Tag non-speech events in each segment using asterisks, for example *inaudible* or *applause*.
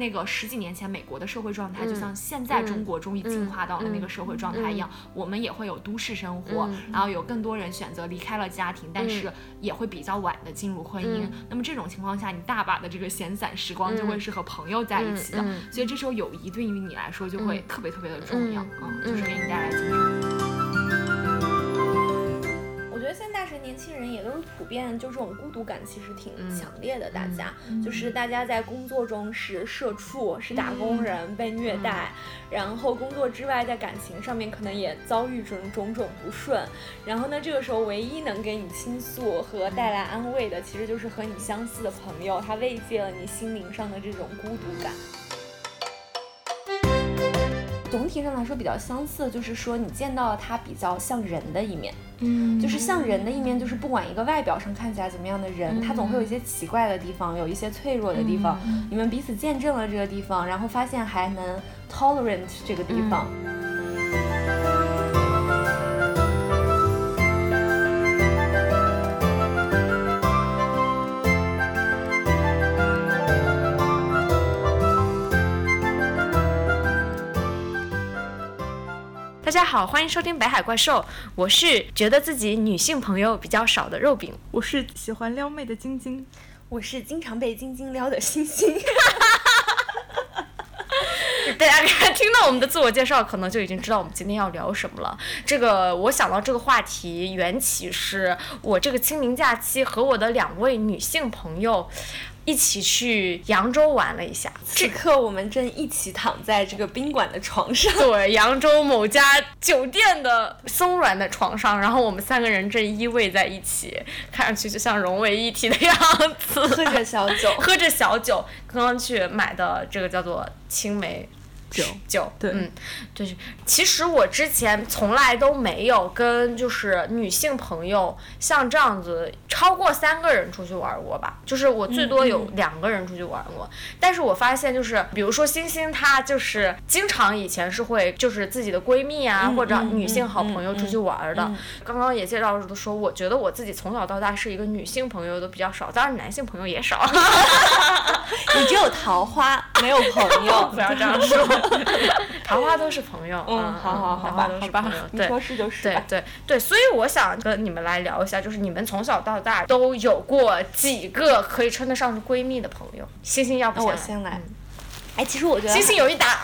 那个十几年前美国的社会状态，就像现在中国终于进化到了那个社会状态一样，我们也会有都市生活，然后有更多人选择离开了家庭，但是也会比较晚的进入婚姻。那么这种情况下，你大把的这个闲散时光就会是和朋友在一起的，所以这时候友谊对于你来说就会特别特别的重要，嗯，就是给你带来精神。遍，就这种孤独感其实挺强烈的。大家就是大家在工作中是社畜，是打工人，被虐待，然后工作之外在感情上面可能也遭遇种种种不顺。然后呢，这个时候唯一能给你倾诉和带来安慰的，其实就是和你相似的朋友，他慰藉了你心灵上的这种孤独感。总体上来说比较相似，就是说你见到了他比较像人的一面，嗯，就是像人的一面，就是不管一个外表上看起来怎么样的人，他总会有一些奇怪的地方，有一些脆弱的地方。你们彼此见证了这个地方，然后发现还能 tolerate 这个地方。大家好，欢迎收听北海怪兽。我是觉得自己女性朋友比较少的肉饼。我是喜欢撩妹的晶晶。我是经常被晶晶撩的星星。*laughs* 大家听到我们的自我介绍，可能就已经知道我们今天要聊什么了。这个我想到这个话题缘起是我这个清明假期和我的两位女性朋友。一起去扬州玩了一下，此刻我们正一起躺在这个宾馆的床上，对，扬州某家酒店的松软的床上，然后我们三个人正依偎在一起，看上去就像融为一体的样子，喝着小酒，*laughs* 喝着小酒，刚刚去买的这个叫做青梅。酒酒，对，嗯，就是其实我之前从来都没有跟就是女性朋友像这样子超过三个人出去玩过吧，就是我最多有两个人出去玩过。但是我发现就是比如说星星，她就是经常以前是会就是自己的闺蜜啊或者女性好朋友出去玩的。刚刚也介绍的说，我觉得我自己从小到大是一个女性朋友都比较少，当然男性朋友也少。你只有桃花，没有朋友，*laughs* 不要这样说。*laughs* 桃花都是朋友，嗯，好好好吧，好吧，你说是就是，对对对，所以我想跟你们来聊一下，就是你们从小到大都有过几个可以称得上是闺蜜的朋友？星星，要不我先来。哎，其实我觉得星星有一打，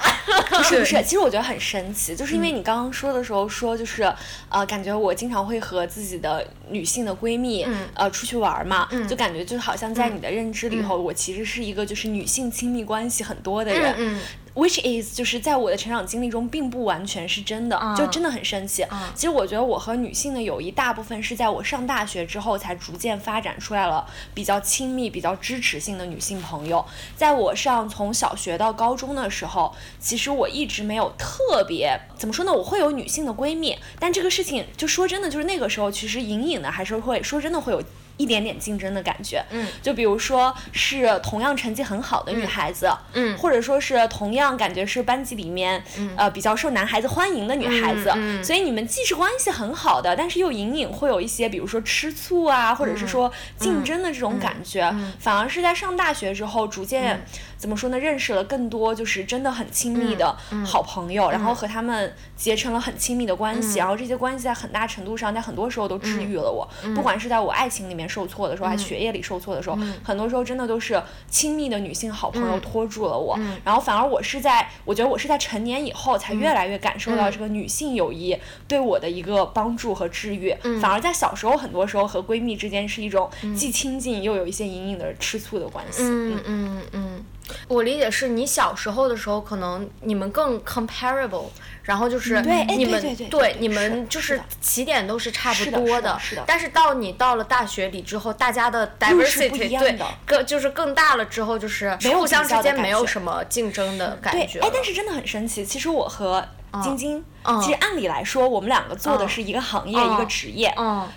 不是 *laughs* 不是，其实我觉得很神奇，就是因为你刚刚说的时候说，就是呃，感觉我经常会和自己的女性的闺蜜呃出去玩嘛，就感觉就好像在你的认知里头，我其实是一个就是女性亲密关系很多的人。Which is 就是在我的成长经历中，并不完全是真的，就真的很生气。其实我觉得我和女性的友谊，大部分是在我上大学之后才逐渐发展出来了比较亲密、比较支持性的女性朋友。在我上从小学到高中的时候，其实我一直没有特别怎么说呢？我会有女性的闺蜜，但这个事情就说真的，就是那个时候其实隐隐的还是会说真的会有。一点点竞争的感觉，嗯，就比如说是同样成绩很好的女孩子，嗯，或者说是同样感觉是班级里面，呃，比较受男孩子欢迎的女孩子，嗯，所以你们既是关系很好的，但是又隐隐会有一些，比如说吃醋啊，或者是说竞争的这种感觉，反而是在上大学之后逐渐。怎么说呢？认识了更多就是真的很亲密的好朋友，然后和他们结成了很亲密的关系，然后这些关系在很大程度上，在很多时候都治愈了我。不管是在我爱情里面受挫的时候，还是学业里受挫的时候，很多时候真的都是亲密的女性好朋友拖住了我。然后反而我是在，我觉得我是在成年以后才越来越感受到这个女性友谊对我的一个帮助和治愈。反而在小时候，很多时候和闺蜜之间是一种既亲近又有一些隐隐的吃醋的关系。嗯嗯嗯。我理解是你小时候的时候，可能你们更 comparable，然后就是你们对你们就是起点都是差不多的，但是到你到了大学里之后，大家的 diversity 对更就是更大了之后，就是互相之间没有什么竞争的感觉。哎，但是真的很神奇，其实我和晶晶，其实按理来说，我们两个做的是一个行业一个职业，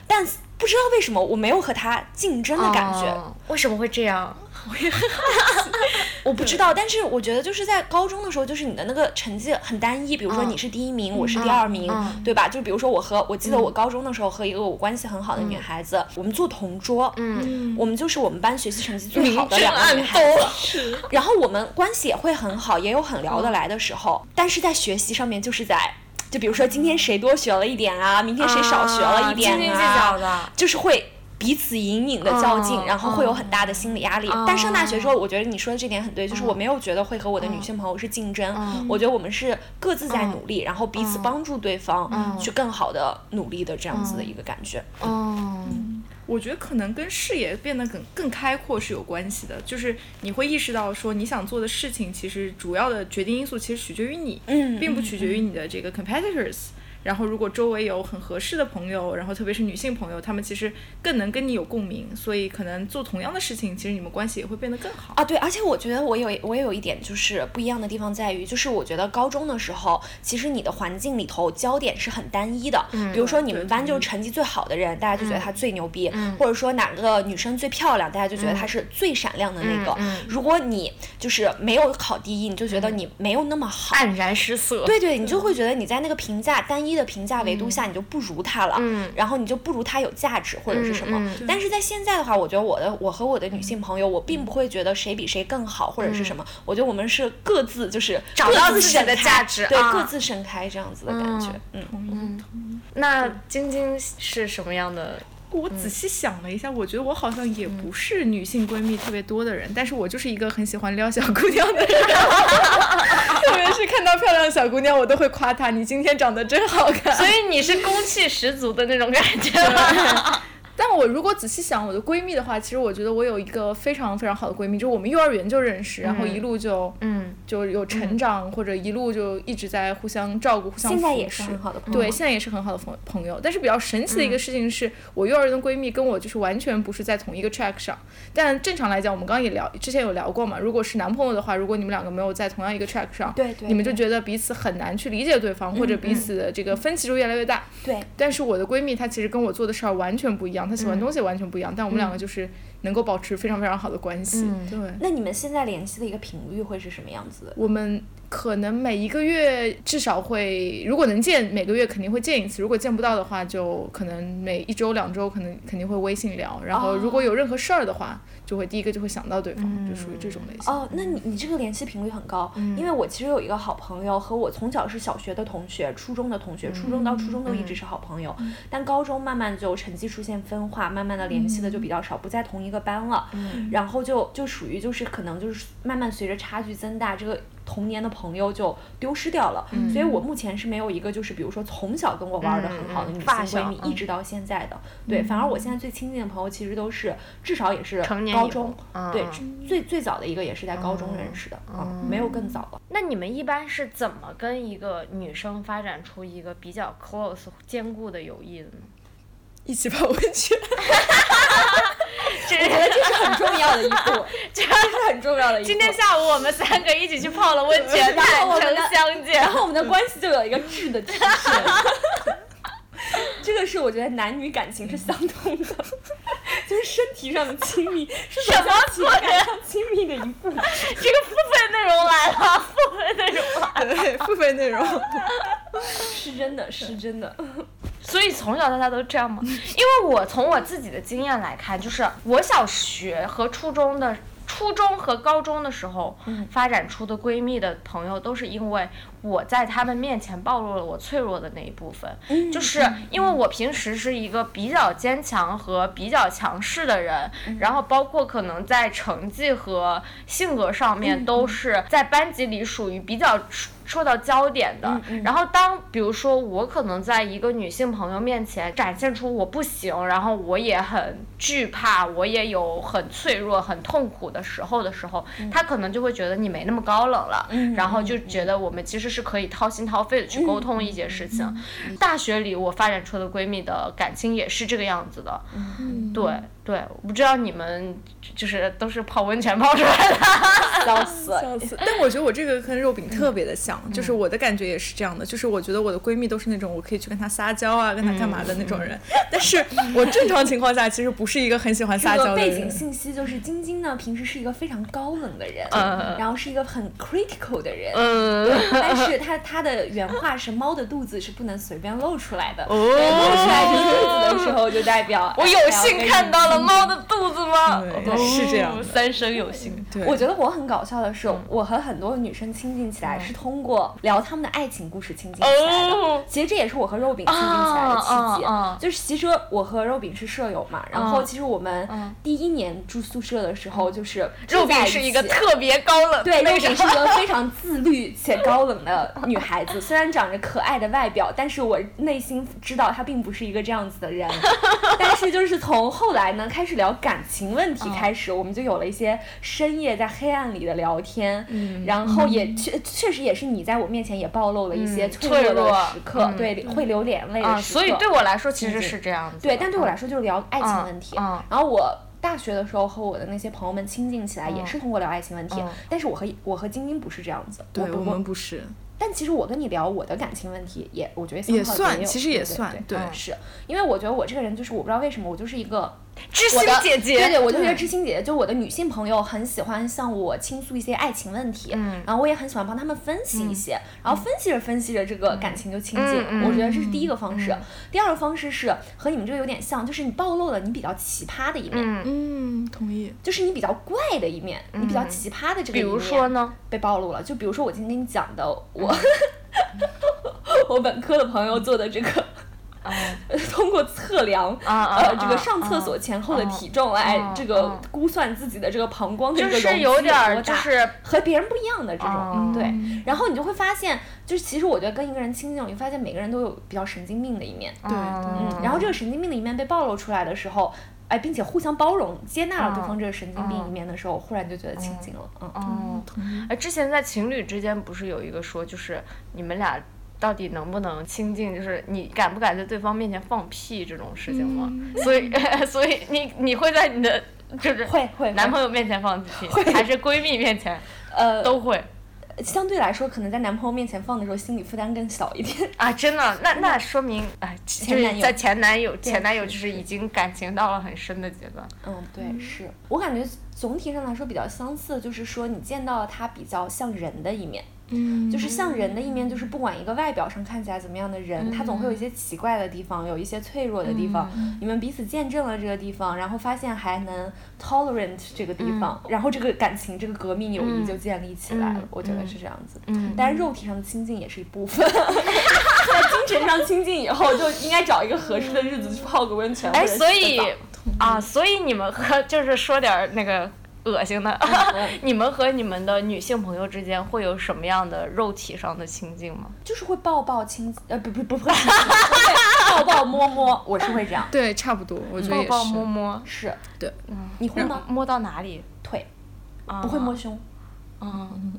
但不知道为什么我没有和他竞争的感觉，为什么会这样？*laughs* 我也很好奇。我不知道，但是我觉得就是在高中的时候，就是你的那个成绩很单一，比如说你是第一名，我是第二名，对吧？就比如说我和我记得我高中的时候和一个我关系很好的女孩子，我们做同桌，嗯，我们就是我们班学习成绩最好的两个女孩子，然后我们关系也会很好，也有很聊得来的时候，但是在学习上面就是在。就比如说今天谁多学了一点啊，明天谁少学了一点啊，就是会彼此隐隐的较劲，然后会有很大的心理压力。但上大学之后，我觉得你说的这点很对，就是我没有觉得会和我的女性朋友是竞争，我觉得我们是各自在努力，然后彼此帮助对方去更好的努力的这样子的一个感觉。嗯。我觉得可能跟视野变得更更开阔是有关系的，就是你会意识到说你想做的事情，其实主要的决定因素其实取决于你，并不取决于你的这个 competitors。然后，如果周围有很合适的朋友，然后特别是女性朋友，她们其实更能跟你有共鸣，所以可能做同样的事情，其实你们关系也会变得更好。啊。对，而且我觉得我有我也有一点就是不一样的地方在于，就是我觉得高中的时候，其实你的环境里头焦点是很单一的，嗯，比如说你们班就是成绩最好的人，大家就觉得他最牛逼，嗯，或者说哪个女生最漂亮，大家就觉得她是最闪亮的那个，嗯，如果你就是没有考第一，你就觉得你没有那么好，黯然失色，对对，你就会觉得你在那个评价单一的评价维度。下你就不如他了，然后你就不如他有价值或者是什么。但是在现在的话，我觉得我的我和我的女性朋友，我并不会觉得谁比谁更好或者是什么。我觉得我们是各自就是找到自己的价值，对，各自盛开这样子的感觉。嗯嗯。那晶晶是什么样的？我仔细想了一下，我觉得我好像也不是女性闺蜜特别多的人，但是我就是一个很喜欢撩小姑娘的人，*laughs* 特别是看到漂亮的小姑娘，我都会夸她，你今天长得真好看。所以你是攻气十足的那种感觉。*laughs* 但我如果仔细想我的闺蜜的话，其实我觉得我有一个非常非常好的闺蜜，就是我们幼儿园就认识，然后一路就嗯就有成长，或者一路就一直在互相照顾、互相扶持。现在也是很好的朋友。对，现在也是很好的朋朋友。但是比较神奇的一个事情是，我幼儿园的闺蜜跟我就是完全不是在同一个 track 上。但正常来讲，我们刚刚也聊，之前有聊过嘛。如果是男朋友的话，如果你们两个没有在同样一个 track 上，对对，你们就觉得彼此很难去理解对方，或者彼此的这个分歧就越来越大。对。但是我的闺蜜她其实跟我做的事儿完全不一样，她喜欢东西完全。不一样，但我们两个就是能够保持非常非常好的关系。对，那你们现在联系的一个频率会是什么样子的？我们。可能每一个月至少会，如果能见，每个月肯定会见一次。如果见不到的话，就可能每一周、两周可能肯定会微信聊。然后如果有任何事儿的话，就会第一个就会想到对方，就属于这种类型。哦，那你你这个联系频率很高，因为我其实有一个好朋友，和我从小是小学的同学，初中的同学，初中到初中都一直是好朋友。但高中慢慢就成绩出现分化，慢慢的联系的就比较少，不在同一个班了。然后就就属于就是可能就是慢慢随着差距增大，这个。童年的朋友就丢失掉了，所以我目前是没有一个就是比如说从小跟我玩的很好的女性闺蜜，一直到现在的。对，反而我现在最亲近的朋友其实都是至少也是高中，对，最最早的一个也是在高中认识的，没有更早了。那你们一般是怎么跟一个女生发展出一个比较 close 坚固的友谊的呢？*laughs* 一起泡温泉。*laughs* 我觉得这是很重要的一步，*laughs* 这是很重要的一步。今天下午我们三个一起去泡了温泉，坦诚相见，然后我们的关系就有一个质的提升。*laughs* 这个是我觉得男女感情是相通的，*laughs* 就是身体上的亲密是什么情感上亲密的一部分。这个付费内容来了，付费内容来了，对，付费内容是真的是真的。所以从小到大都这样吗？因为我从我自己的经验来看，就是我小学和初中的。初中和高中的时候，发展出的闺蜜的朋友，都是因为我在他们面前暴露了我脆弱的那一部分。就是因为我平时是一个比较坚强和比较强势的人，然后包括可能在成绩和性格上面，都是在班级里属于比较。受到焦点的，然后当比如说我可能在一个女性朋友面前展现出我不行，然后我也很惧怕，我也有很脆弱、很痛苦的时候的时候，她可能就会觉得你没那么高冷了，然后就觉得我们其实是可以掏心掏肺的去沟通一些事情。大学里我发展出的闺蜜的感情也是这个样子的，对。对，我不知道你们就是都是泡温泉泡出来的，笑死。笑死！但我觉得我这个跟肉饼特别的像，就是我的感觉也是这样的，就是我觉得我的闺蜜都是那种我可以去跟她撒娇啊，跟她干嘛的那种人。但是我正常情况下其实不是一个很喜欢撒娇的人。背景信息就是晶晶呢，平时是一个非常高冷的人，然后是一个很 critical 的人，嗯，*laughs* 但是她她的原话是猫的肚子是不能随便露出来的，露出来这个肚子的时候就代表我有幸看到了猫的肚子吗？对是这样，三生有幸。对，我觉得我很搞笑的是，我和很多女生亲近起来是通过聊他们的爱情故事亲近起来的。其实这也是我和肉饼亲近起来的契机。就是其实我和肉饼是舍友嘛，然后其实我们第一年住宿舍的时候，就是肉饼是一个特别高冷，对，肉饼是一个 *laughs* 非常自律且高冷的女孩子。虽然长着可爱的外表，但是我内心知道她并不是一个这样子的人。*laughs* 但是就是从后来呢，开始聊感情问题开始，我们就有了一些深夜在黑暗里的聊天，然后也确确实也是你在我面前也暴露了一些脆弱的时刻，对，会流眼泪的时刻。所以对我来说其实是这样子。对，但对我来说就是聊爱情问题。然后我大学的时候和我的那些朋友们亲近起来，也是通过聊爱情问题。但是我和我和晶晶不是这样子，对我们不是。但其实我跟你聊我的感情问题，也我觉得也算，其实也算，对，是。因为我觉得我这个人就是我不知道为什么我就是一个。知心姐姐，对对，我就觉得知心姐姐，就我的女性朋友很喜欢向我倾诉一些爱情问题，嗯，然后我也很喜欢帮他们分析一些，然后分析着分析着，这个感情就亲近了。我觉得这是第一个方式。第二个方式是和你们这个有点像，就是你暴露了你比较奇葩的一面，嗯，同意，就是你比较怪的一面，你比较奇葩的这个一面，比如说呢，被暴露了。就比如说我今天跟你讲的，我 *laughs* 我本科的朋友做的这个。*laughs* 通过测量呃这个上厕所前后的体重来这个估算自己的这个膀胱的这个容积有点就是和别人不一样的这种对，然后你就会发现，就是其实我觉得跟一个人亲近，你发现每个人都有比较神经病的一面，对，嗯，然后这个神经病的一面被暴露出来的时候，哎，并且互相包容接纳了对方这个神经病一面的时候，忽然就觉得亲近了，嗯，哎，之前在情侣之间不是有一个说，就是你们俩。到底能不能亲近？就是你敢不敢在对方面前放屁这种事情吗？所以，*laughs* 所以你你会在你的就是会会男朋友面前放屁，还是闺蜜面前？*laughs* 呃，都会。相对来说，可能在男朋友面前放的时候，心理负担更小一点啊！真的，那那说明哎，就是在前男友前男友就是已经感情到了很深的阶段。嗯，对，是我感觉总体上来说比较相似，就是说你见到了他比较像人的一面。嗯，就是像人的一面，就是不管一个外表上看起来怎么样的人，他总会有一些奇怪的地方，有一些脆弱的地方。你们彼此见证了这个地方，然后发现还能 tolerant 这个地方，然后这个感情，这个革命友谊就建立起来了。我觉得是这样子。嗯，但是肉体上的亲近也是一部分，在精神上亲近以后，就应该找一个合适的日子去泡个温泉。哎，所以啊，所以你们和就是说点那个。恶心的，*laughs* 你们和你们的女性朋友之间会有什么样的肉体上的亲近吗？就是会抱抱亲，呃，不不 *laughs* 不会，抱抱摸摸，我是会这样。对，差不多，我觉得也是。抱抱摸摸是。对，你会吗？摸到哪里？腿，不会摸胸。嗯，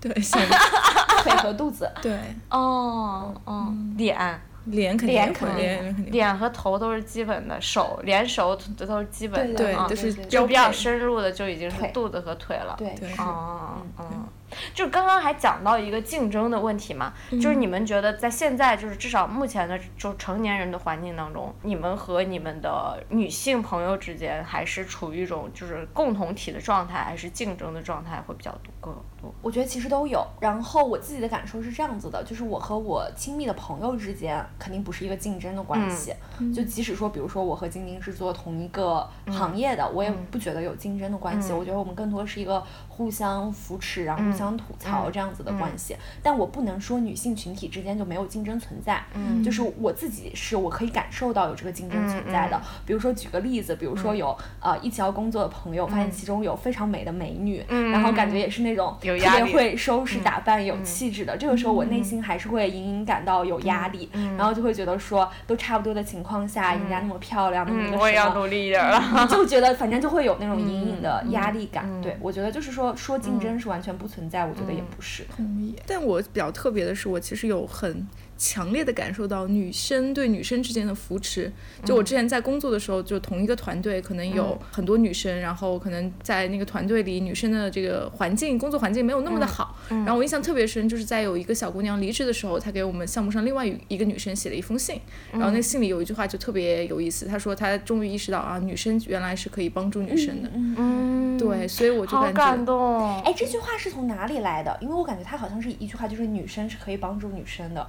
对，*laughs* 腿和肚子。对。哦哦，脸。脸肯定会，脸脸和头都是基本的，手连手这都是基本的啊，就是就比较深入的就已经是肚子和腿了。对，哦，嗯。就刚刚还讲到一个竞争的问题嘛，就是你们觉得在现在就是至少目前的就成年人的环境当中，你们和你们的女性朋友之间还是处于一种就是共同体的状态，还是竞争的状态会比较多？我觉得其实都有。然后我自己的感受是这样子的，就是我和我亲密的朋友之间肯定不是一个竞争的关系。就即使说，比如说我和晶晶是做同一个行业的，我也不觉得有竞争的关系。我觉得我们更多是一个互相扶持，然后互相。相吐槽这样子的关系，但我不能说女性群体之间就没有竞争存在。嗯，就是我自己是我可以感受到有这个竞争存在的。比如说举个例子，比如说有呃一起要工作的朋友，发现其中有非常美的美女，然后感觉也是那种特别会收拾打扮、有气质的。这个时候我内心还是会隐隐感到有压力，然后就会觉得说都差不多的情况下，人家那么漂亮，那么我也要努力一点了，就觉得反正就会有那种隐隐的压力感。对我觉得就是说说竞争是完全不存在。在，我觉得也不是。同意。但我比较特别的是，我其实有很。强烈的感受到女生对女生之间的扶持。就我之前在工作的时候，就同一个团队可能有很多女生，然后可能在那个团队里，女生的这个环境、工作环境没有那么的好。然后我印象特别深，就是在有一个小姑娘离职的时候，她给我们项目上另外一个女生写了一封信，然后那信里有一句话就特别有意思，她说她终于意识到啊，女生原来是可以帮助女生的。嗯，对，所以我就感觉，好感动。哎，这句话是从哪里来的？因为我感觉她好像是一句话，就是女生是可以帮助女生的。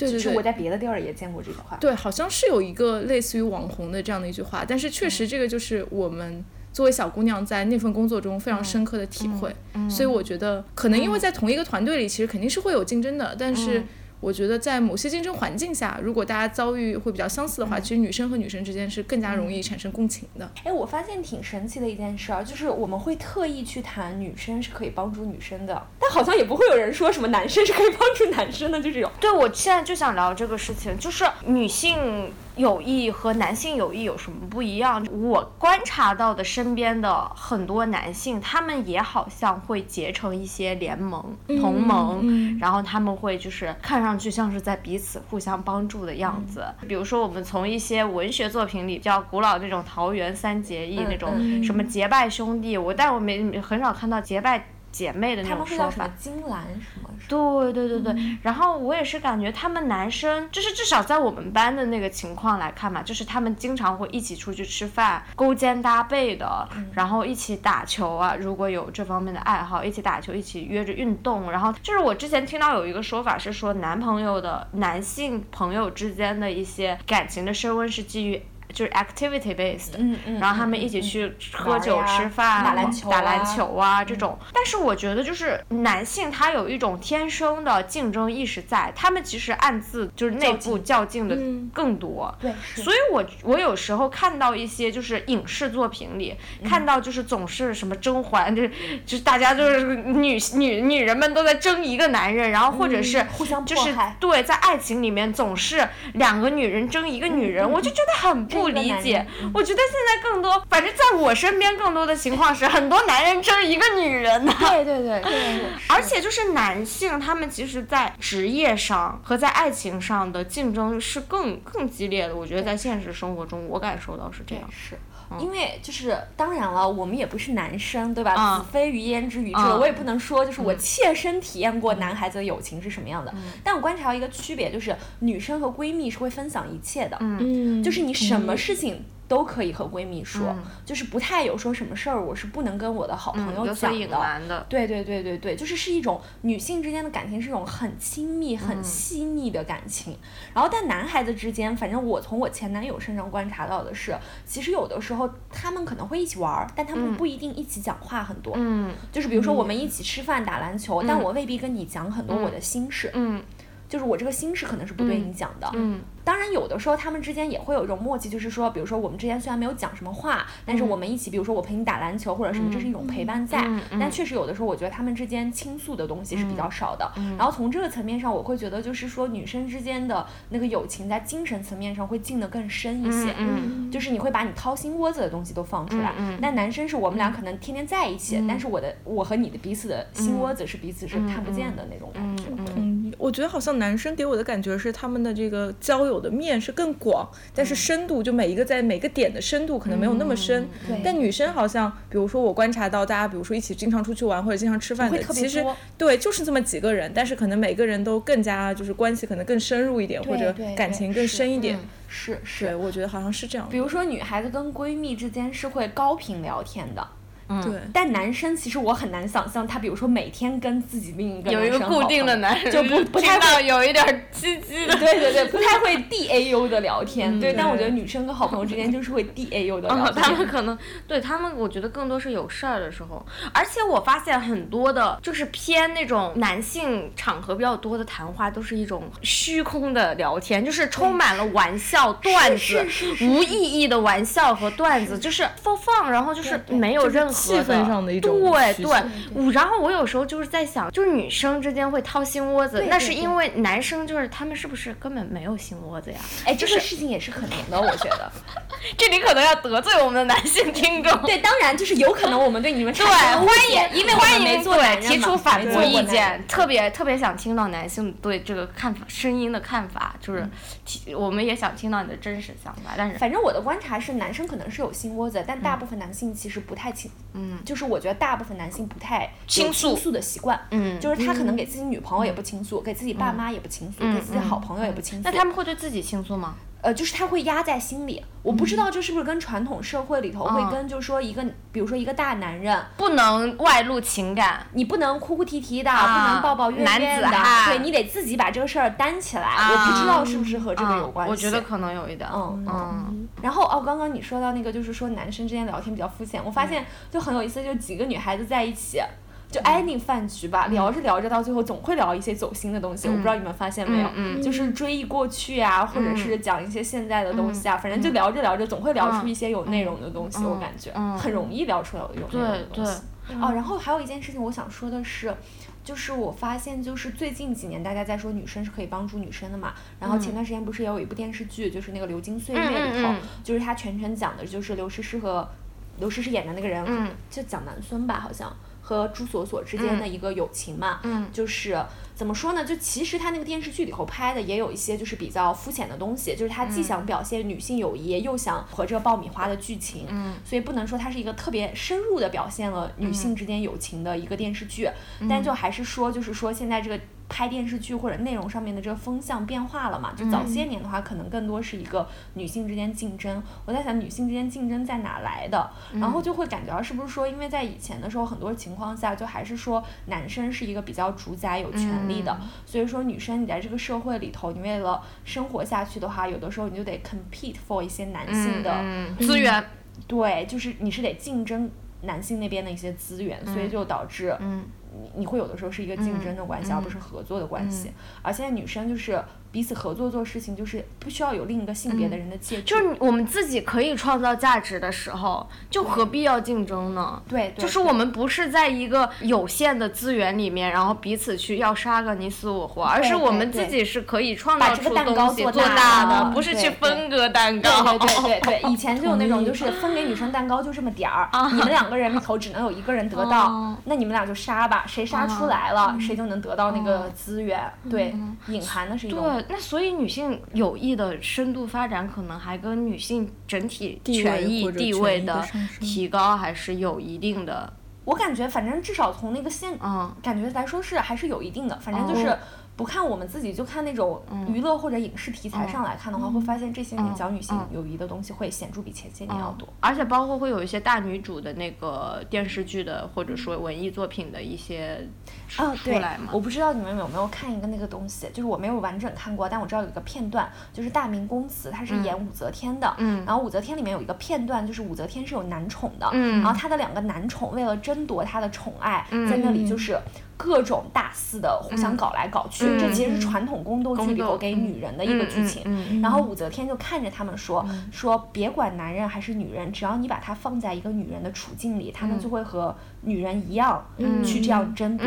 对对对。是我在别的地儿也见过这句话。对，好像是有一个类似于网红的这样的一句话，但是确实这个就是我们作为小姑娘在那份工作中非常深刻的体会。所以我觉得，可能因为在同一个团队里，其实肯定是会有竞争的，但是。我觉得在某些竞争环境下，如果大家遭遇会比较相似的话，其实女生和女生之间是更加容易产生共情的。哎，我发现挺神奇的一件事儿，就是我们会特意去谈女生是可以帮助女生的，但好像也不会有人说什么男生是可以帮助男生的，就这种。对，我现在就想聊这个事情，就是女性。友谊和男性友谊有什么不一样？我观察到的身边的很多男性，他们也好像会结成一些联盟、同盟，然后他们会就是看上去像是在彼此互相帮助的样子。比如说，我们从一些文学作品里比较古老那种桃园三结义那种什么结拜兄弟，我但我没很少看到结拜。姐妹的那种说法，金兰什么？对对对对，然后我也是感觉他们男生，就是至少在我们班的那个情况来看嘛，就是他们经常会一起出去吃饭，勾肩搭背的，然后一起打球啊，如果有这方面的爱好，一起打球，一起约着运动，然后就是我之前听到有一个说法是说，男朋友的男性朋友之间的一些感情的升温是基于。就是 activity based，然后他们一起去喝酒吃饭、打篮球、打篮球啊这种。但是我觉得就是男性他有一种天生的竞争意识在，他们其实暗自就是内部较劲。的更多。对，所以我我有时候看到一些就是影视作品里看到就是总是什么甄嬛，*laughs* 就是就是大家就是女女女人们都在争一个男人，然后或者是互相就是对在爱情里面总是两个女人争一个女人，我就觉得很不。不理解，我觉得现在更多，反正在我身边更多的情况是，很多男人争一个女人呢。对对对，*laughs* 而且就是男性，他们其实，在职业上和在爱情上的竞争是更更激烈的。我觉得在现实生活中，我感受到是这样。是。因为就是当然了，我们也不是男生，对吧？子非鱼焉知鱼之乐，我也不能说就是我切身体验过男孩子的友情是什么样的。但我观察到一个区别，就是女生和闺蜜是会分享一切的，就是你什么事情。都可以和闺蜜说，就是不太有说什么事儿，我是不能跟我的好朋友讲的。对对对对对，就是是一种女性之间的感情，是一种很亲密、很细腻的感情。然后，但男孩子之间，反正我从我前男友身上观察到的是，其实有的时候他们可能会一起玩儿，但他们不一定一起讲话很多。嗯，就是比如说我们一起吃饭、打篮球，但我未必跟你讲很多我的心事。嗯，就是我这个心事可能是不对你讲的。嗯。当然，有的时候他们之间也会有一种默契，就是说，比如说我们之间虽然没有讲什么话，但是我们一起，比如说我陪你打篮球或者什么，这是一种陪伴在。但确实有的时候，我觉得他们之间倾诉的东西是比较少的。然后从这个层面上，我会觉得就是说，女生之间的那个友情在精神层面上会进得更深一些。就是你会把你掏心窝子的东西都放出来。那男生是我们俩可能天天在一起，但是我的我和你的彼此的心窝子是彼此是看不见的那种感觉。嗯，我觉得好像男生给我的感觉是他们的这个交友的面是更。广，但是深度就每一个在每个点的深度可能没有那么深。但女生好像，比如说我观察到大家，比如说一起经常出去玩或者经常吃饭的，其实对，就是这么几个人，但是可能每个人都更加就是关系可能更深入一点，或者感情更深一点。是是，我觉得好像是这样。比如说女孩子跟闺蜜之间是会高频聊天的。对，但男生其实我很难想象他，比如说每天跟自己另一个有一个固定的男人，就不不太会有一点唧唧的，对对对，不太会 *laughs* D A U 的聊天。对，但我觉得女生跟好朋友之间 *laughs* 就是会 D A U 的聊天。他们可能对他们，我觉得更多是有事儿的时候。而且我发现很多的，就是偏那种男性场合比较多的谈话，都是一种虚空的聊天，就是充满了玩笑段子，无意义的玩笑和段子，就是放放，然后就是没有任何。气氛上的一种对对，然后我有时候就是在想，就是女生之间会掏心窝子，那是因为男生就是他们是不是根本没有心窝子呀？哎，这个事情也是可能的，我觉得，*laughs* 这里可能要得罪我们的男性听众。对，当然就是有可能我们对你们 *laughs* 对，欢，迎因为欢迎没做对提出反驳意见，特别特别想听到男性对这个看法声音的看法，就是提我们也想听到你的真实想法，但是反正我的观察是，男生可能是有心窝子，但大部分男性其实不太清，嗯，就是我觉得大部分男性不太倾诉。倾诉的习惯，嗯。就是他可能给自己女朋友也不倾诉，给自己爸妈也不倾诉，嗯给自己好朋友也不倾诉。那他们会对自己倾诉吗？呃，就是他会压在心里，我不知道这是不是跟传统社会里头会嗯跟，就是说一个，比如说一个大男人，不能外露情感，你不能哭哭啼啼的，啊不能抱抱怨男怨的，子对你得自己把这个事儿担起来。啊我不知道是不是和这个有嗯关系。我觉得可能有一点，嗯嗯然后哦，刚刚你说到那个，就是说男生之间聊天比较肤浅，我发现就很有意思，就几个女孩子在一起。就 any 饭局吧，聊着聊着，到最后总会聊一些走心的东西。我不知道你们发现没有，就是追忆过去啊，或者是讲一些现在的东西啊，反正就聊着聊着，总会聊出一些有内容的东西。我感觉、嗯。很容易聊出来有内容的东对西。哦，然后还有一件事情我想说的是，就是我发现就是最近几年大家在说女生是可以帮助女生的嘛，然后前段时间不是也有一部电视剧，就是那个《流金岁月》里头，就是它全程讲的就是刘诗诗和刘诗诗演的那个人，嗯。就讲南孙吧，好像。和朱锁锁之间的一个友情嘛，嗯。就是怎么说呢？就其实他那个电视剧里头拍的也有一些就是比较肤浅的东西，就是他既想表现女性友谊，又想和这个爆米花的剧情，嗯所以不能说它是一个特别深入的表现了女性之间友情的一个电视剧，但就还是说，就是说现在这个拍电视剧或者内容上面的这个风向变化了嘛？就早些年的话，可能更多是一个女性之间竞争。我在想，女性之间竞争在哪来的？然后就会感觉到是不是说，因为在以前的时候，很多情况下就还是说男生是一个比较主宰有权利的，所以说女生你在这个社会里头，你为了生活下去的话，有的时候你就得 compete for 一些男性的。嗯资源，对，就是你是得竞争男性那边的一些资源，所以就导致嗯你你会有的时候是一个竞争的关系，而不是合作的关系。而现在女生就是彼此合作做事情，就是不需要有另一个性别的人的介入。就是我们自己可以创造价值的时候，就何必要竞争呢？对，对就是我们不是在一个有限的资源里面，然后彼此去要杀个你死我活，而是我们自己是可以创造这个东西做大大的不是去分割蛋糕。对对对对 *laughs* 对，以前就有那种就是分给女生蛋糕就这么点儿，你们两个人里头只能有一个人得到哦，那你们俩就杀吧，谁杀出来了，谁就能得到那个资源。对，隐含的是一种对，那所以女性友谊的深度发展，可能还跟女性整体权益地位的提高还是有一定的，我感觉反正至少从那个现嗯感觉来说是还是有一定的，反正就是哦不看我们自己，就看那种娱乐或者影视题材上来看的话，会发现这些年讲女性友谊的东西会显著比前些年要多。而且包括会有一些大女主的那个电视剧的，或者说文艺作品的一些出哦，对出来嘛，。我不知道你们有没有看一个那个东西，就是我没有完整看过，但我知道有一个片段，就是《大明宫词》，它是演武则天的，嗯。然后武则天里面有一个片段，就是武则天是有男宠的，嗯。然后她的两个男宠为了争夺她的宠爱，在那里就是各种大肆的互相搞来搞去，嗯。这其实是传统宫斗剧里头给女人的一个剧情。然后武则天就看着他们说、说别管男人还是女人，只要你把他放在一个女人的处境里，他们就会和女人一样、去这样争夺。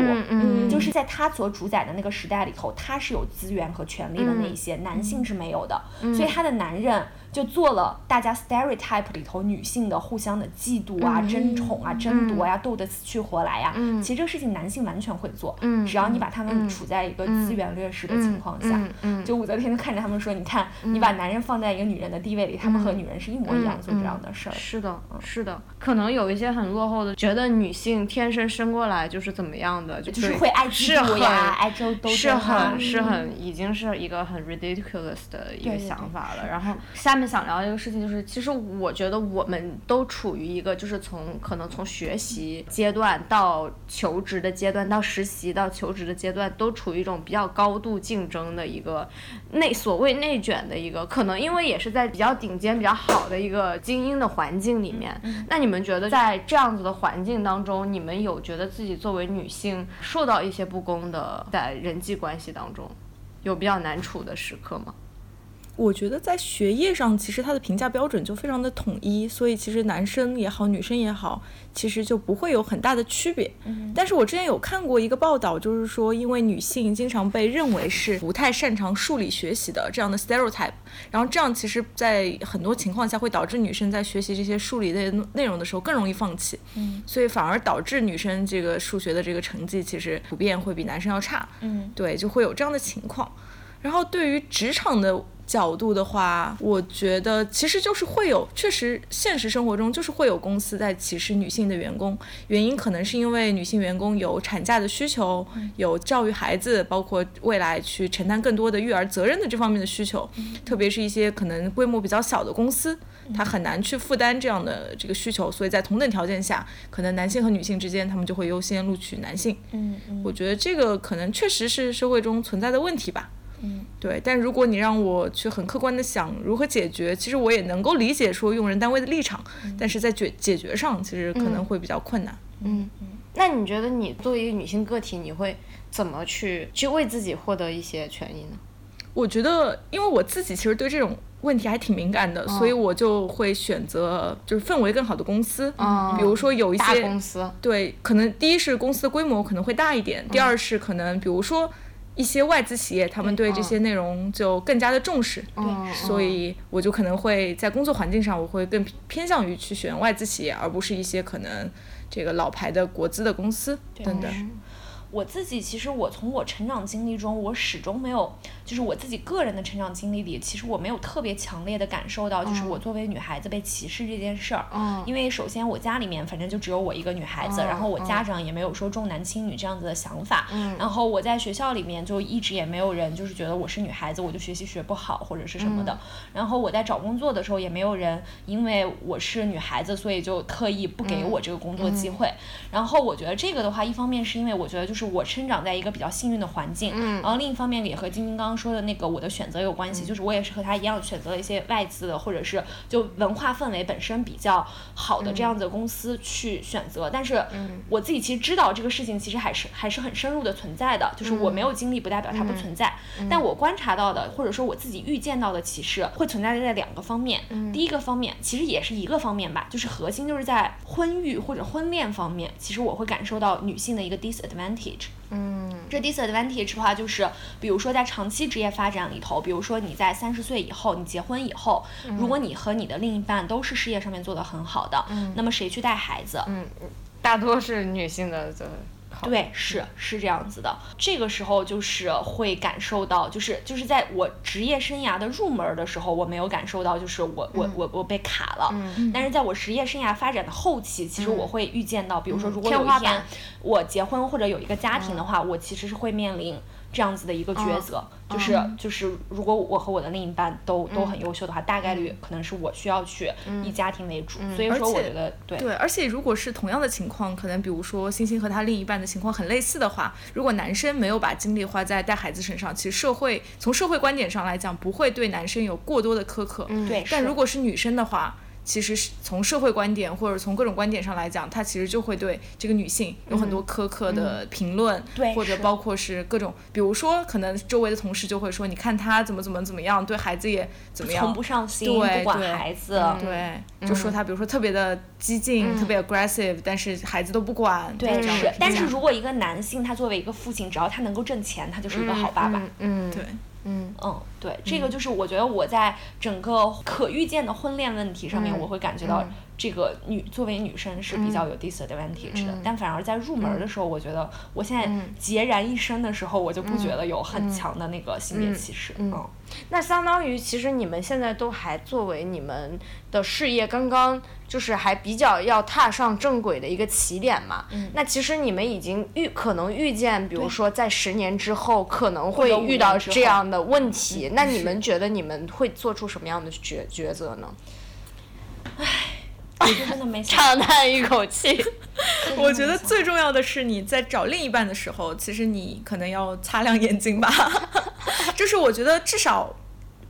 就是在他所主宰的那个时代里头，他是有资源和权利的那一些，男性是没有的，所以他的男人就做了大家 stereotype 里头女性的互相的嫉妒啊、争宠啊、争夺呀、斗得死去活来呀、其实这个事情男性完全会做，只要你把他们处在一个资源劣势的情况下，就武则天就看着他们说，你看，你把男人放在一个女人的地位里，他们和女人是一模一样做这样的事儿。是的，是的，可能有一些很落后的，觉得女性天生生过来就是怎么样的，就就是会爱嫉是妒呀，很爱争斗是很是很已经是一个很 ridiculous 的一个想法了。然后下面想聊一个事情，就是其实我觉得我们都处于一个就是从可能从学习阶段到求职的阶段，到实习到求职的阶段，都处于一种比较高度竞争的一个内所谓内卷的一个，可能因为也是在比较顶尖、比较好的一个精英的环境里面。那你们觉得在这样子的环境当中，你们有觉得自己作为女性受到一些不公的在人际关系当中有比较难处的时刻吗？我觉得在学业上，其实它的评价标准就非常的统一，所以其实男生也好，女生也好，其实就不会有很大的区别。嗯。但是我之前有看过一个报道，就是说，因为女性经常被认为是不太擅长数理学习的这样的 stereotype，然后这样其实，在很多情况下会导致女生在学习这些数理类内容的时候更容易放弃。嗯。所以反而导致女生这个数学的这个成绩其实普遍会比男生要差。嗯。对，就会有这样的情况。然后对于职场的。角度的话，我觉得其实就是会有，确实现实生活中就是会有公司在歧视女性的员工，原因可能是因为女性员工有产假的需求，有教育孩子，包括未来去承担更多的育儿责任的这方面的需求，特别是一些可能规模比较小的公司，它很难去负担这样的这个需求，所以在同等条件下，可能男性和女性之间，他们就会优先录取男性。嗯嗯，我觉得这个可能确实是社会中存在的问题吧。嗯，对，但如果你让我去很客观的想如何解决，其实我也能够理解说用人单位的立场，但是在解解决上其实可能会比较困难。嗯嗯，那你觉得你作为一个女性个体，你会怎么去去为自己获得一些权益呢？我觉得，因为我自己其实对这种问题还挺敏感的，所以我就会选择就是氛围更好的公司，比如说有一些公司，对，可能第一是公司的规模可能会大一点，第二是可能比如说。一些外资企业，他们对这些内容就更加的重视，所以我就可能会在工作环境上，我会更偏向于去选外资企业，而不是一些可能这个老牌的国资的公司等等。我自己其实我从我成长经历中，我始终没有，就是我自己个人的成长经历里，其实我没有特别强烈的感受到，就是我作为女孩子被歧视这件事儿。嗯。因为首先我家里面反正就只有我一个女孩子，然后我家长也没有说重男轻女这样子的想法。嗯。然后我在学校里面就一直也没有人就是觉得我是女孩子我就学习学不好或者是什么的。嗯。然后我在找工作的时候也没有人因为我是女孩子所以就特意不给我这个工作机会。嗯。然后我觉得这个的话，一方面是因为我觉得就是。我生长在一个比较幸运的环境，嗯，然后另一方面也和晶晶刚刚说的那个我的选择有关系，就是我也是和他一样选择了一些外资的或者是就文化氛围本身比较好的这样子的公司去选择，但是我自己其实知道这个事情其实还是还是很深入的存在的，就是我没有经历不代表它不存在，但我观察到的或者说我自己预见到的歧视会存在在两个方面，第一个方面其实也是一个方面吧，就是核心就是在婚育或者婚恋方面，其实我会感受到女性的一个 disadvantage。嗯，这 disadvantage 的话，就是比如说在长期职业发展里头，比如说你在三十岁以后，你结婚以后，如果你和你的另一半都是事业上面做得很好的，那么谁去带孩子？嗯，大多是女性的。对，是是这样子的。这个时候就是会感受到，就是就是在我职业生涯的入门的时候，我没有感受到，就是我我我我被卡了。嗯。但是在我职业生涯发展的后期，其实我会预见到，比如说如果有一天我结婚或者有一个家庭的话，我其实是会面临。这样子的一个抉择，就是就是，如果我和我的另一半都都很优秀的话，大概率可能是我需要去以家庭为主。所以说，我觉得对。对，而且如果是同样的情况，可能比如说星星和他另一半的情况很类似的话，如果男生没有把精力花在带孩子身上，其实社会从社会观点上来讲，不会对男生有过多的苛刻。对，但如果是女生的话。其实是从社会观点或者从各种观点上来讲，他其实就会对这个女性有很多苛刻的评论，或者包括是各种，比如说可能周围的同事就会说，你看他怎么怎么怎么样，对孩子也怎么样，从不上心，不管孩子，对，就说他比如说特别的激进，特别 aggressive，但是孩子都不管，对，是。但是如果一个男性他作为一个父亲，只要他能够挣钱，他就是一个好爸爸，嗯，对。嗯嗯，对，这个就是我觉得我在整个可预见的婚恋问题上面，我会感觉到这个女作为女生是比较有 disadvantage 的，但反而在入门的时候，我觉得我现在孑然一身的时候，我就不觉得有很强的那个性别歧视。嗯，那相当于其实你们现在都还作为你们的事业刚刚。就是还比较要踏上正轨的一个起点嘛，嗯。那其实你们已经预可能预见，比如说在十年之后可能会遇到这样的问题，那你们觉得你们会做出什么样的抉抉择呢？唉，我就真的没 *laughs* 长叹一口气。*laughs* 我觉得最重要的是你在找另一半的时候，其实你可能要擦亮眼睛吧。*laughs* 就是我觉得至少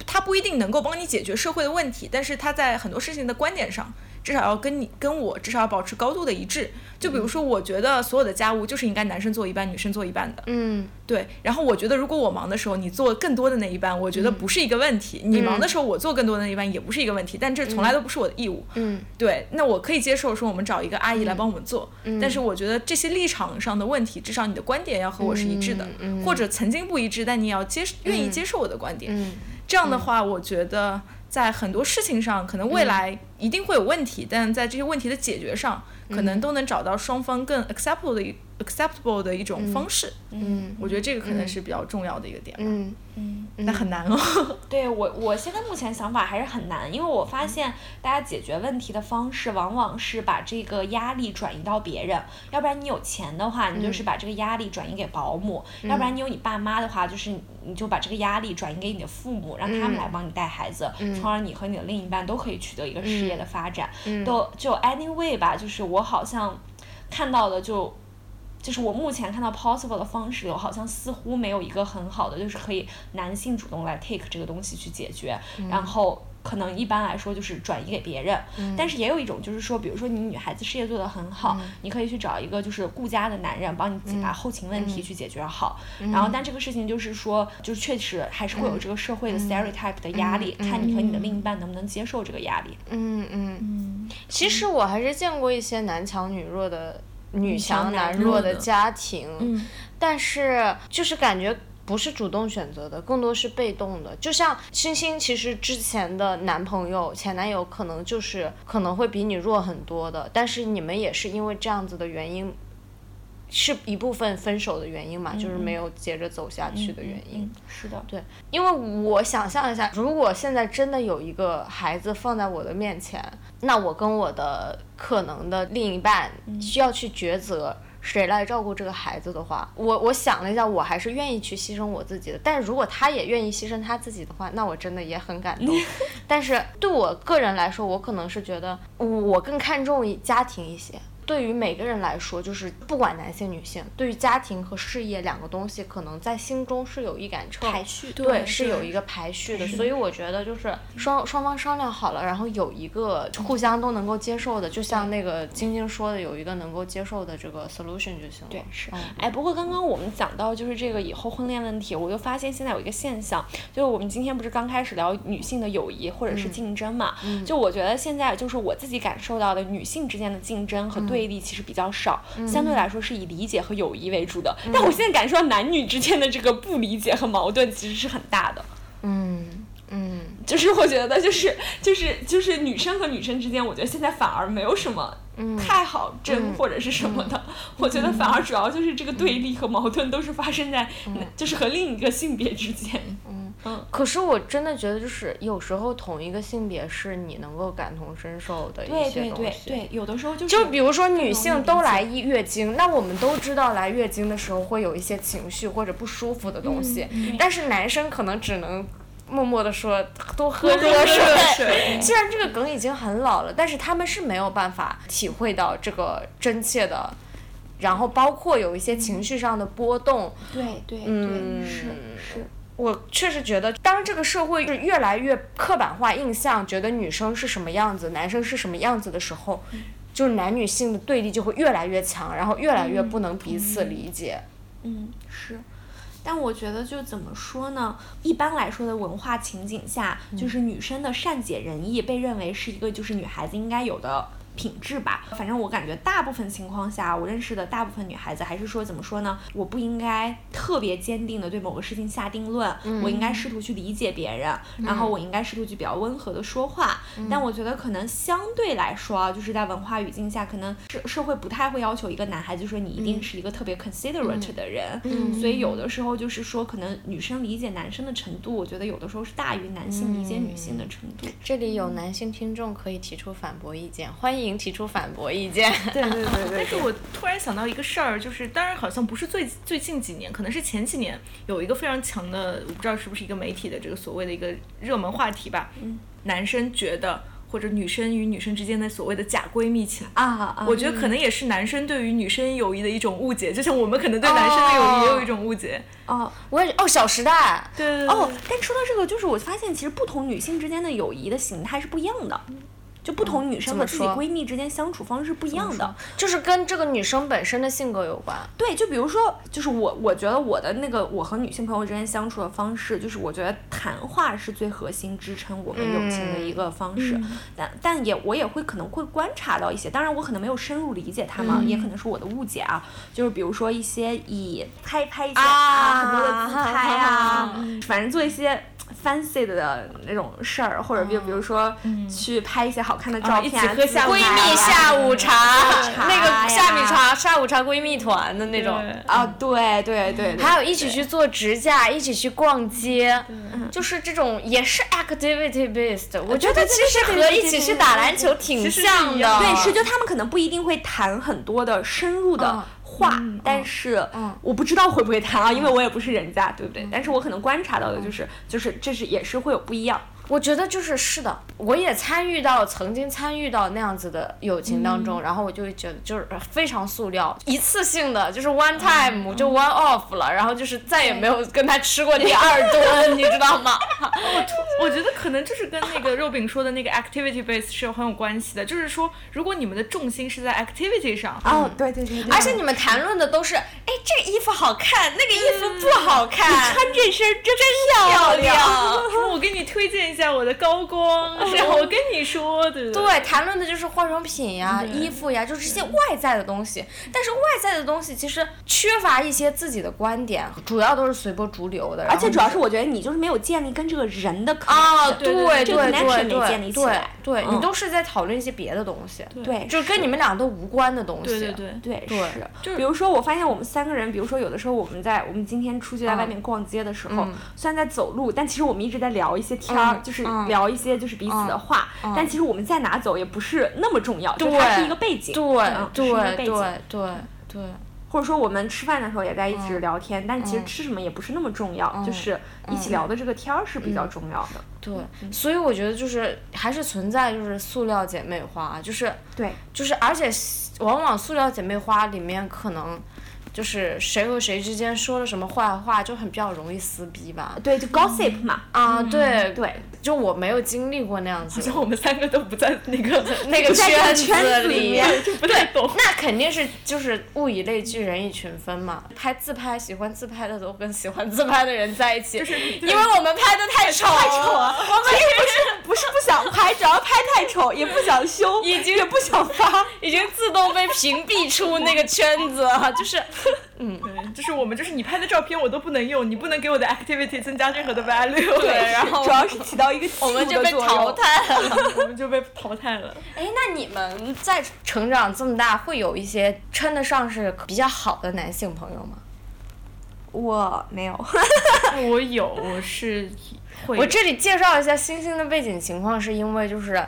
他不一定能够帮你解决社会的问题，但是他在很多事情的观点上。至少要跟你跟我至少要保持高度的一致。就比如说，我觉得所有的家务就是应该男生做一半，女生做一半的。嗯，对。然后我觉得，如果我忙的时候你做更多的那一半，我觉得不是一个问题。你忙的时候我做更多的那一半也不是一个问题，但这从来都不是我的义务。嗯，对。那我可以接受说我们找一个阿姨来帮我们做，嗯但是我觉得这些立场上的问题，至少你的观点要和我是一致的，或者曾经不一致，但你也要接愿意接受我的观点。嗯，这样的话，我觉得在很多事情上，可能未来一定会有问题，但在这些问题的解决上。可能都能找到双方更 acceptable 的一 acceptable 的一种方式。嗯，我觉得这个可能是比较重要的一个点。嗯嗯，那很难哦。*laughs* 对我，我现在目前想法还是很难，因为我发现大家解决问题的方式往往是把这个压力转移到别人，要不然你有钱的话，你就是把这个压力转移给保姆；要不然你有你爸妈的话，就是你就把这个压力转移给你的父母，让他们来帮你带孩子，从而你和你的另一半都可以取得一个事业的发展。都就 anyway 吧，就是我好像看到的就。就是我目前看到 possible 的方式，有好像似乎没有一个很好的，就是可以男性主动来 take 这个东西去解决，然后可能一般来说就是转移给别人。但是也有一种就是说，比如说你女孩子事业做得很好，你可以去找一个就是顾家的男人帮你把后勤问题去解决好。然后但这个事情就是说，就是确实还是会有这个社会的 stereotype 的压力，看你和你的另一半能不能接受这个压力。嗯嗯。其实我还是见过一些男强女弱的。女强男弱的家庭，但是就是感觉不是主动选择的，更多是被动的。就像星星，其实之前的男朋友、前男友可能就是可能会比你弱很多的，但是你们也是因为这样子的原因，是一部分分手的原因嘛，就是没有接着走下去的原因。是的，对，因为我想象一下，如果现在真的有一个孩子放在我的面前。那我跟我的可能的另一半需要去抉择谁来照顾这个孩子的话，我我想了一下，我还是愿意去牺牲我自己的。但是如果他也愿意牺牲他自己的话，那我真的也很感动。*laughs* 但是对我个人来说，我可能是觉得我更看重家庭一些。对于每个人来说，就是不管男性女性，对于家庭和事业两个东西，可能在心中是有一杆秤，排序，对，是有一个排序的。所以我觉得就是双双方商量好了，然后有一个互相都能够接受的，就像那个晶晶说的，有一个能够接受的这个 solution 就行了。对，是。哎，不过刚刚我们讲到就是这个以后婚恋问题，我就发现现在有一个现象，就是我们今天不是刚开始聊女性的友谊或者是竞争嘛？就我觉得现在就是我自己感受到的女性之间的竞争和对立其实比较少，相对来说是以理解和友谊为主的。但我现在感受到男女之间的这个不理解和矛盾其实是很大的。嗯嗯，就是我觉得就是就是就是女生和女生之间，我觉得现在反而没有什么太好争或者是什么的。*laughs* 我觉得反而主要就是这个对立和矛盾都是发生在就是和另一个性别之间。嗯，可是我真的觉得，就是有时候同一个性别是你能够感同身受的一些东西。对对对，有的时候就是。就比如说女性都来月经，那我们都知道来月经的时候会有一些情绪或者不舒服的东西，但是男生可能只能默默的说多喝热水。虽然这个梗已经很老了，但是他们是没有办法体会到这个真切的，然后包括有一些情绪上的波动。对对对，是是。我确实觉得，当这个社会是越来越刻板化印象，觉得女生是什么样子，男生是什么样子的时候，就是男女性的对立就会越来越强，然后越来越不能彼此理解。嗯，是。但我觉得就怎么说呢？一般来说的文化情景下，就是女生的善解人意被认为是一个就是女孩子应该有的。品质吧，反正我感觉大部分情况下，我认识的大部分女孩子还是说怎么说呢？我不应该特别坚定的对某个事情下定论，我应该试图去理解别人，然后我应该试图去比较温和的说话。但我觉得可能相对来说，就是在文化语境下，可能社社会不太会要求一个男孩子说你一定是一个特别 considerate 的人，所以有的时候就是说，可能女生理解男生的程度，我觉得有的时候是大于男性理解女性的程度。这里有男性听众可以提出反驳意见，欢迎。提出反驳意见。对对对对。但是我突然想到一个事儿，就是当然好像不是最最近几年，可能是前几年有一个非常强的，我不知道是不是一个媒体的这个所谓的一个热门话题吧。嗯。男生觉得或者女生与女生之间的所谓的假闺蜜情啊啊！我觉得可能也是男生对于女生友谊的一种误解，就像我们可能对男生的友谊也有一种误解。哦，我也哦，《小时代》对。哦，但说到这个，就是我发现其实不同女性之间的友谊的形态是不一样的。就不同女生和自己闺蜜之间相处方式不一样的，就是跟这个女生本身的性格有关。对，就比如说，就是我我觉得我的那个我和女性朋友之间相处的方式，就是我觉得谈话是最核心支撑我们友情的一个方式。但但也我也会可能会观察到一些，当然我可能没有深入理解他们，也可能是我的误解啊。就是比如说一些以拍拍一些啊很多的自拍啊，反正做一些。Fancy 的那种事儿，或者就比如说去拍一些好看的照片，一起喝闺蜜下午茶，那个下午茶下午茶闺蜜团的那种。啊，对对对，还有一起去做指甲，一起去逛街，就是这种也是 activity based。我觉得其实和一起去打篮球挺像的，对，是就他们可能不一定会谈很多的深入的。话，但是我不知道会不会谈啊，因为我也不是人家，对不对？但是我可能观察到的就是，就是这是也是会有不一样。我觉得就是是的，我也参与到曾经参与到那样子的友情当中，然后我就会觉得就是非常塑料，一次性的就是 one time 就 one off 了，然后就是再也没有跟他吃过第二顿，你知道吗？*laughs* 我觉得可能就是跟那个肉饼说的那个 activity base 是有很有关系的，就是说如果你们的重心是在 activity 上，哦，对对对，而且你们谈论的都是，哎，这个衣服好看，那个衣服不好看，穿这身真漂亮，*laughs* 我给你推荐。下我的高光，*laughs* 是我跟你说的。对，谈论的就是化妆品呀、衣服呀，就是这些外在的东西。但是外在的东西其实缺乏一些自己的观点，主要都是随波逐流的。而且主要是我觉得你就是没有建立跟这个人的啊，对对对对对，对你都是在讨论一些别的东西，对，就是跟你们俩都无关的东西。对对对对，是。就比如说，我发现我们三个人，比如说有的时候我们在我们今天出去在外面逛街的时候，虽然在走路，但其实我们一直在聊一些天儿。就是聊一些就是彼此的话，但其实我们在哪走也不是那么重要，就它是一个背景，对对对对对，或者说我们吃饭的时候也在一直聊天，但其实吃什么也不是那么重要，就是一起聊。的这个天儿是比较重要的。对，所以我觉得就是还是存在就是塑料姐妹花，就是对，就是而且往往塑料姐妹花里面可能。就是谁和谁之间说了什么坏话，就很比较容易撕逼吧。对，就 gossip 嘛。啊，对对，就我没有经历过那样子。好像我们三个都不在那个 *laughs* 那个圈子里，就不太懂。那肯定是就是物以类聚，人以群分嘛。拍自拍，喜欢自拍的都跟喜欢自拍的人在一起，就是因为我们拍的太丑，太丑了。*laughs* 我们不是不是不想拍，只要拍太丑，也不想修，已经也不想发，已经自动被屏蔽出那个圈子，就是。*laughs* 嗯，对，就是我们，就是你拍的照片我都不能用，你不能给我的 activity 增加任何的 value。对，*laughs* 然后主要是起到一个我们就被淘汰了，*laughs* 我们就被淘汰了。哎，那你们在成长这么大，会有一些称得上是比较好的男性朋友吗？我没有，我有，我是会。我这里介绍一下星星的背景情况，是因为就是。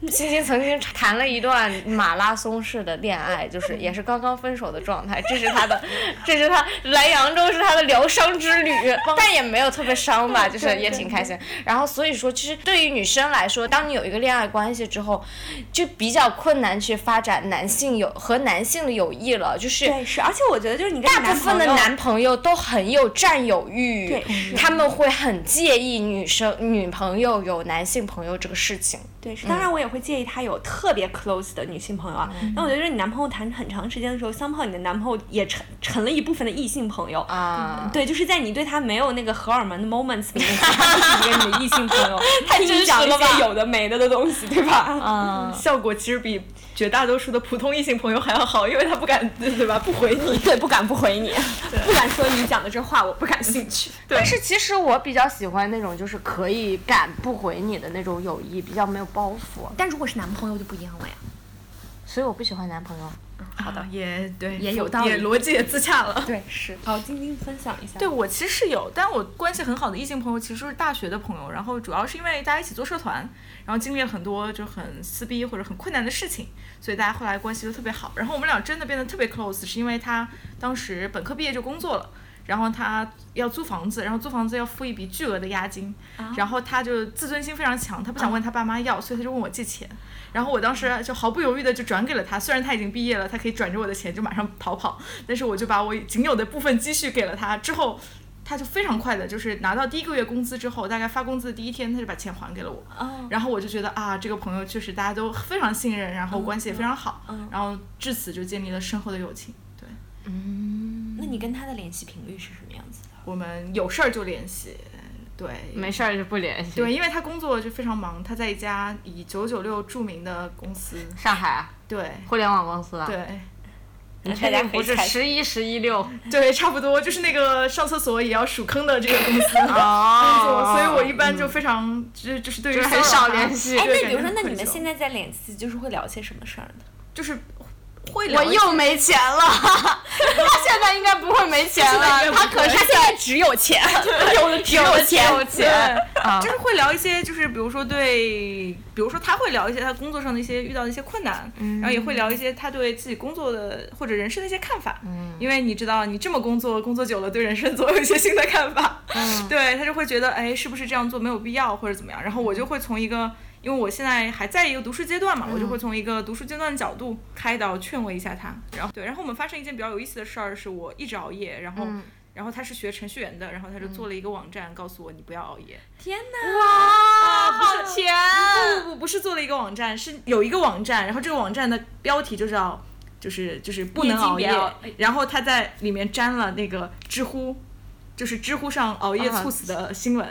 *laughs* 星星曾经谈了一段马拉松式的恋爱，就是也是刚刚分手的状态。这是他的，这是他来扬州是他的疗伤之旅，但也没有特别伤吧，就是也挺开心。然后所以说，其实对于女生来说，当你有一个恋爱关系之后，就比较困难去发展男性友和男性的友谊了。就是对，是，而且我觉得就是你大部分的男朋友都很有占有欲，对，他们会很介意女生女朋友有男性朋友这个事情。对，是，当然我也会介意他有特别 close 的女性朋友啊。那我觉得，你男朋友谈很长时间的时候，相炮你的男朋友也成成了一部分的异性朋友啊。对，就是在你对他没有那个荷尔蒙的 moments 里面，他就是一个你的异性朋友，*laughs* 他听你讲一些有的没的的东西，对吧？嗯，*laughs* 效果其实比绝大多数的普通异性朋友还要好，因为他不敢，对吧？不回你，*laughs* 对，不敢不回你，*laughs* 不敢说你讲的这话我不感兴趣。*laughs* 但是其实我比较喜欢那种就是可以敢不回你的那种友谊，比较没有。包袱，但如果是男朋友就不一样了呀，所以我不喜欢男朋友。好的，也对，也有道理，逻辑也自洽了。对，是。好，晶晶分享一下。对我其实是有，但我关系很好的异性朋友其实是大学的朋友，然后主要是因为大家一起做社团，然后经历了很多就很撕逼或者很困难的事情，所以大家后来关系就特别好。然后我们俩真的变得特别 close，是因为他当时本科毕业就工作了。然后他要租房子，然后租房子要付一笔巨额的押金，然后他就自尊心非常强，他不想问他爸妈要，所以他就问我借钱。然后我当时就毫不犹豫的就转给了他，虽然他已经毕业了，他可以转着我的钱就马上逃跑，但是我就把我仅有的部分积蓄给了他。之后他就非常快的，就是拿到第一个月工资之后，大概发工资的第一天，他就把钱还给了我。然后我就觉得啊，这个朋友确实大家都非常信任，然后关系也非常好。然后至此就建立了深厚的友情。对。嗯。那你跟他的联系频率是什么样子的？我们有事儿就联系。对。没事儿就不联系。对，因为他工作就非常忙，他在一家以九九六著名的公司。上海啊。对。互联网公司啊。对。你确定不是十一十一六？对，差不多就是那个上厕所也要数坑的这个公司哦，*laughs* 所以我一般就非常就就是对于很少联系。哎，那比如说，那你们现在在联系，就是会聊些什么事儿呢？就是。我又没钱了，*laughs* 他现在应该不会没钱了，他可是现在只有钱，有的只有钱，就是会聊一些，就是比如说对，比如说他会聊一些他工作上的一些遇到的一些困难，然后也会聊一些他对自己工作的或者人生的一些看法，因为你知道你这么工作工作久了，对人生总有一些新的看法，对他就会觉得哎，是不是这样做没有必要或者怎么样，然后我就会从一个。因为我现在还在一个读书阶段嘛，我就会从一个读书阶段的角度开导劝慰一下他。然后对，然后我们发生一件比较有意思的事儿，是我一直熬夜，然后然后他是学程序员的，然后他就做了一个网站，告诉我你不要熬夜。天哪！哇，好甜！不不不，不是做了一个网站，是有一个网站，然后这个网站的标题就叫就是就是不能熬夜，然后他在里面粘了那个知乎。就是知乎上熬夜猝死的新闻，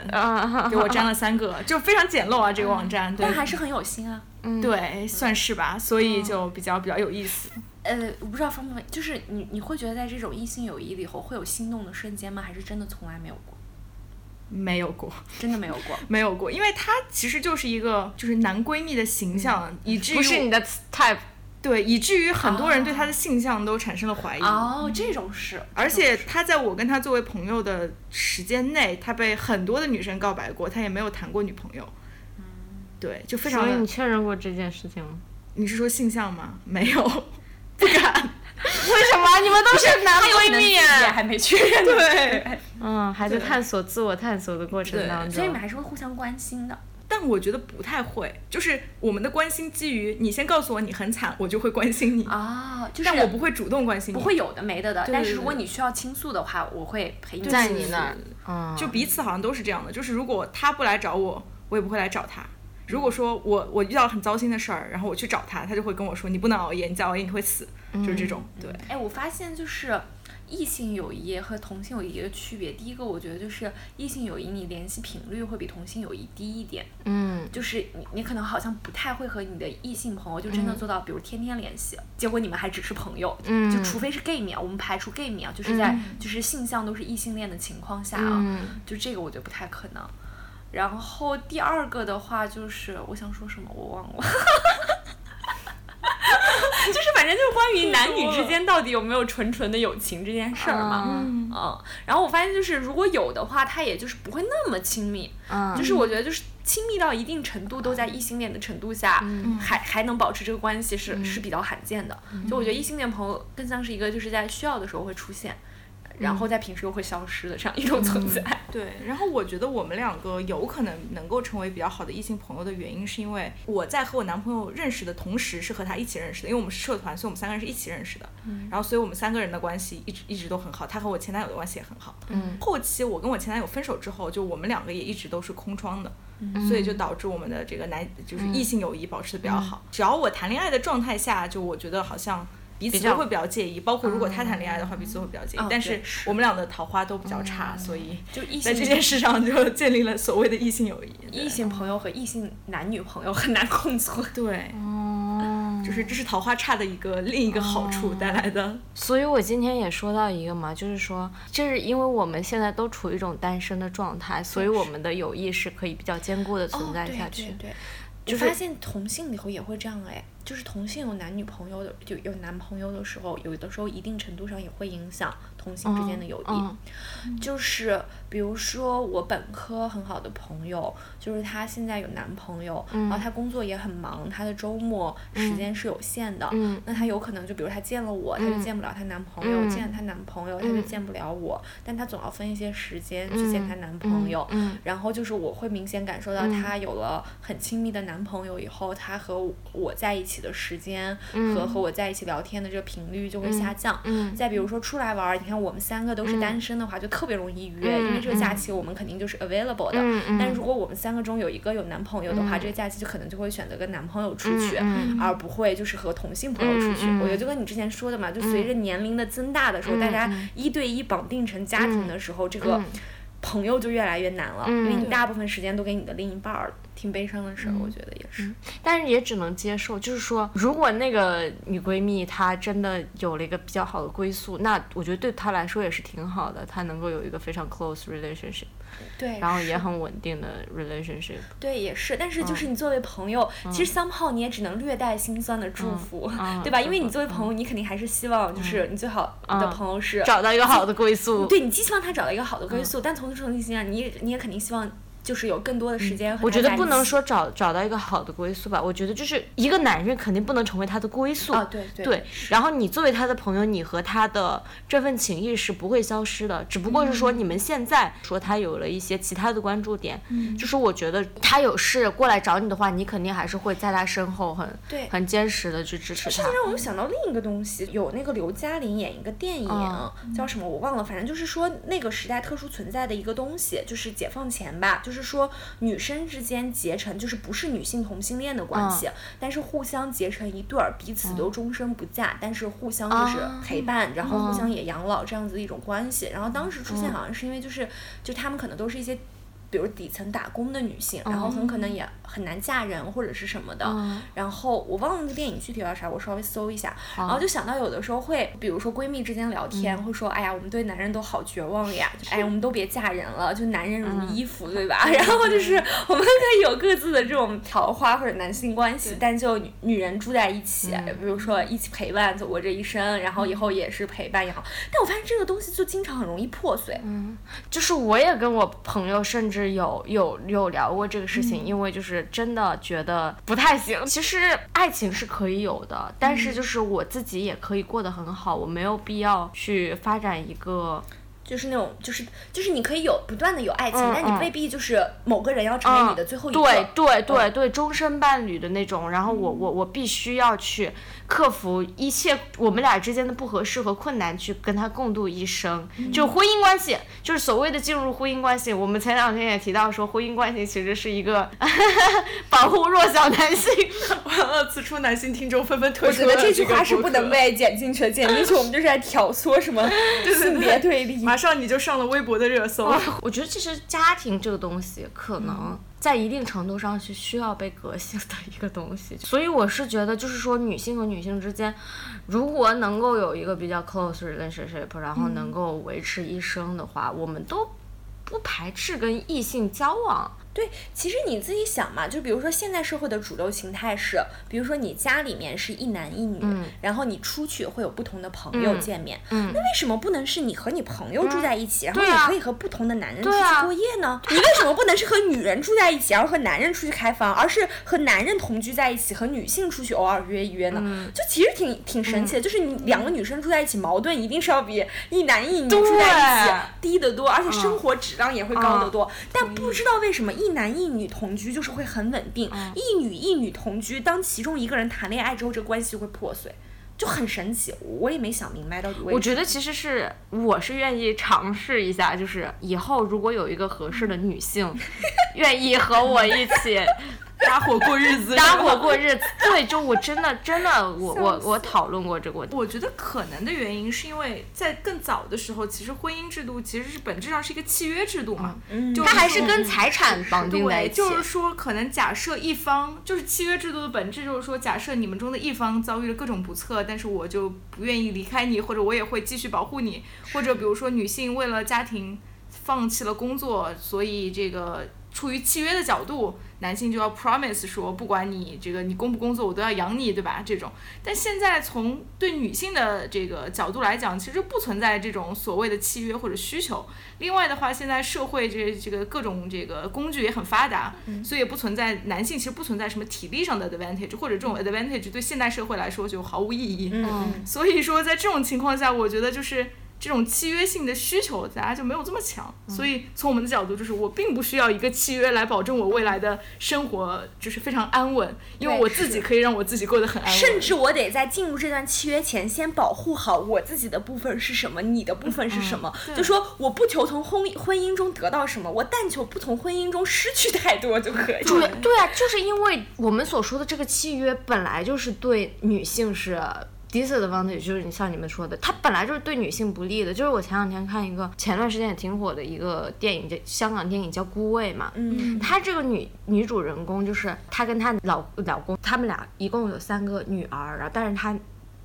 给我粘了三个，就非常简陋啊，这个网站，但还是很有心啊，对，算是吧，所以就比较比较有意思。呃，我不知道方不方便，就是你你会觉得在这种异性友谊里头会有心动的瞬间吗？还是真的从来没有过？没有过，真的没有过，没有过，因为他其实就是一个就是男闺蜜的形象，以至于不是你的 type。对，以至于很多人对他的性向都产生了怀疑。哦，这种事。而且他在我跟他作为朋友的时间内，他被很多的女生告白过，他也没有谈过女朋友。嗯。对，就非常。所以你确认过这件事情吗？你是说性向吗？没有，不敢。*laughs* 为什么？你们都是男闺蜜啊？还没确认。对。嗯，还在探索自我探索的过程当中。所以你们还是会互相关心的。但我觉得不太会，就是我们的关心基于你先告诉我你很惨，我就会关心你啊，但我不会主动关心你，不会有的没的的。但是如果你需要倾诉的话，我会陪你在你那儿，就彼此好像都是这样的。就是如果他不来找我，我也不会来找他。如果说我我遇到很糟心的事儿，然后我去找他，他就会跟我说你不能熬夜，你再熬夜你会死，就是这种。对，哎，我发现就是。异性友谊和同性友谊的区别，第一个我觉得就是异性友谊你联系频率会比同性友谊低一点。嗯，就是你你可能好像不太会和你的异性朋友就真的做到，比如天天联系，结果你们还只是朋友。嗯，就除非是 gay 秒，我们排除 gay 秒，就是在就是性向都是异性恋的情况下啊，就这个我觉得不太可能。然后第二个的话就是我想说什么我忘了。就是反正就是关于男女之间到底有没有纯纯的友情这件事儿嘛，嗯，然后我发现就是如果有的话，他也就是不会那么亲密，嗯，就是我觉得就是亲密到一定程度都在异性恋的程度下，还还能保持这个关系是是比较罕见的，就我觉得异性恋朋友更像是一个就是在需要的时候会出现。然后在平时又会消失的这样一种存在。对，然后我觉得我们两个有可能能够成为比较好的异性朋友的原因，是因为我在和我男朋友认识的同时是和他一起认识的，因为我们是社团，所以我们三个人是一起认识的。嗯。然后，所以我们三个人的关系一直一直都很好，他和我前男友的关系也很好。嗯。后期我跟我前男友分手之后，就我们两个也一直都是空窗的，所以就导致我们的这个男就是异性友谊保持的比较好。只要我谈恋爱的状态下，就我觉得好像。彼此都会比较介意，包括如果他谈恋爱的话，彼此会比较介意。但是我们俩的桃花都比较差，所以就在这件事上就建立了所谓的异性友谊。异性朋友和异性男女朋友很难共存。对，就是这是桃花差的一个另一个好处带来的。所以我今天也说到一个嘛，就是说，就是因为我们现在都处于一种单身的状态，所以我们的友谊是可以比较坚固的存在下去。对，我发现同性里头也会这样哎。就是同性有男女朋友的，就有男朋友的时候，有的时候一定程度上也会影响同性之间的友谊。就是比如说我本科很好的朋友，就是她现在有男朋友，然后她工作也很忙，她的周末时间是有限的。那她有可能就比如她见了我，她就见不了她男朋友；见了她男朋友，她就见不了我。但她总要分一些时间去见她男朋友。然后就是我会明显感受到她有了很亲密的男朋友以后，她和我在一起。的时间和和我在一起聊天的这个频率就会下降。嗯再比如说出来玩，你看我们三个都是单身的话，就特别容易约，因为这个假期我们肯定就是 available 的。但如果我们三个中有一个有男朋友的话，这个假期就可能就会选择跟男朋友出去，嗯。而不会就是和同性朋友出去。我觉得就跟你之前说的嘛，就随着年龄的增大的时候，大家一对一绑定成家庭的时候，这个朋友就越来越难了，因为你大部分时间都给你的另一半儿了。挺悲伤的事儿，我觉得也是。但是也只能接受，就是说，如果那个女闺蜜她真的有了一个比较好的归宿，那我觉得对她来说也是挺好的，她能够有一个非常 close relationship，对，然后也很稳定的 relationship。对，也是，但是就是你作为朋友，其实 somehow 你也只能略带心酸的祝福，嗯 *laughs* 对吧？嗯因为你作为朋友，你肯定还是希望就是你最好的朋友是找到一个好的归宿。对你既希望他找到一个好的归宿，但同时同时心啊，你也你也肯定希望就是有更多的时间和我觉得不能说找找到一个好的归宿吧，我觉得就是一个男人肯定不能成为他的归宿。啊，对对对，然后你作为他的朋友，你和他的这份情谊是不会消失的，只不过是说你们现在说他有了一些其他的关注点，就是我觉得他有事过来找你的话，你肯定还是会在他身后很对很坚实的去支持他。让我想到另一个东西，有那个刘嘉玲演一个电影，嗯叫什么我忘了，反正就是说那个时代特殊存在的一个东西，就是解放前吧，就是说女生之间结成，就是不是女性同性恋的关系，但是互相结成一对儿，彼此都终身不嫁，但是互相就是啊陪伴，然后互相也养老这样子的一种关系。然后当时出现好像是因为就是就他们可能都是一些。比如底层打工的女性，然后很可能也很难嫁人或者是什么的，嗯。然后我忘了那个电影具体叫啥，我稍微搜一下，然后就想到有的时候会，比如说闺蜜之间聊天，会说，哎呀，我们对男人都好绝望呀，就哎，我们都别嫁人了，就男人如衣服，对吧？*laughs* 然后就是我们可以有各自的这种桃花或者男性关系，但就女女人住在一起，比如说一起陪伴走过这一生，然后以后也是陪伴也好，但我发现这个东西就经常很容易破碎。就是我也跟我朋友甚至有有有聊过这个事情，因为就是真的觉得不太行。其实爱情是可以有的，但是就是我自己也可以过得很好，我没有必要去发展一个。就是那种，就是就是你可以有不断的有爱情，但你未必就是某个人要成为你的最后一个。对对对嗯对，终身伴侣的那种。然后我我我必须要去克服一切我们俩之间的不合适和困难，去跟他共度一生。嗯就婚姻关系，就是所谓的进入婚姻关系。我们前两天也提到说，婚姻关系其实是一个 *laughs* 保护弱小男性。完了，此处男性听众纷纷退我出我觉得这句话是不能被剪进去的，剪进去我们就是在挑唆什么 *laughs* 性别对立。马上你就上了微博的热搜。*laughs* 我觉得其实家庭这个东西，可能在一定程度上是需要被革新的一个东西。所以我是觉得，就是说女性和女性之间，如果能够有一个比较 close relationship，然后能够维持一生的话，我们都不排斥跟异性交往。对，其实你自己想嘛，就比如说现在社会的主流形态是，比如说你家里面是一男一女，然后你出去会有不同的朋友见面，那为什么不能是你和你朋友住在一起，然后你可以和不同的男人出去过夜呢？你为什么不能是和女人住在一起，然后和男人出去开房，而是和男人同居在一起，和女性出去偶尔约一约呢？就其实挺挺神奇的，就是你两个女生住在一起，矛盾一定是要比一男一女住在一起低得多，而且生活质量也会高得多。但不知道为什么一男一女同居就是会很稳定，一女一女同居，当其中一个人谈恋爱之后，这个关系就会破碎。就很神奇，我也没想明白到底为什么。我觉得其实是我是愿意尝试一下，就是以后如果有一个合适的女性，*laughs* 愿意和我一起搭伙过日子，搭伙过日子。对，就我真的真的，我我我讨论过这个问题。我觉得可能的原因是因为在更早的时候，其实婚姻制度其实是本质上是一个契约制度嘛，嗯就它还是跟财产绑定在一，起。就是说，可能假设一方就是契约制度的本质，就是说，假设你们中的一方遭遇了各种不测，但是我就不愿意离开你，或者我也会继续保护你，或者比如说女性为了家庭放弃了工作，所以这个出于契约的角度，男性就要 promise 说，不管你这个你工不工作，我都要养你，对吧？这种，但现在从对女性的这个角度来讲，其实不存在这种所谓的契约或者需求。另外的话，现在社会这这个各种这个工具也很发达，所以也不存在男性其实不存在什么体力上的 advantage，或者这种 advantage 对现代社会来说就毫无意义。嗯，所以说，在这种情况下，我觉得就是这种契约性的需求，大家就没有这么强。所以从我们的角度，就是我并不需要一个契约来保证我未来的生活就是非常安稳，因为我自己可以让我自己过得很安稳。甚至我得在进入这段契约前，先保护好我自己的部分是什么，你的部分是什么。就说我不求从婚婚姻中得到什么，我但求不从婚姻中失去太多就可以。对对啊，就是因为我们所说的这个契约本来就是对女性是。Disadvantage 就是你像你们说的，它本来就是对女性不利的。就是我前两天看一个前段时间也挺火的一个电影，叫香港电影叫《孤味》嘛。嗯。她这个女女主人公就是她跟她老老公，他们俩一共有三个女儿，然后但是她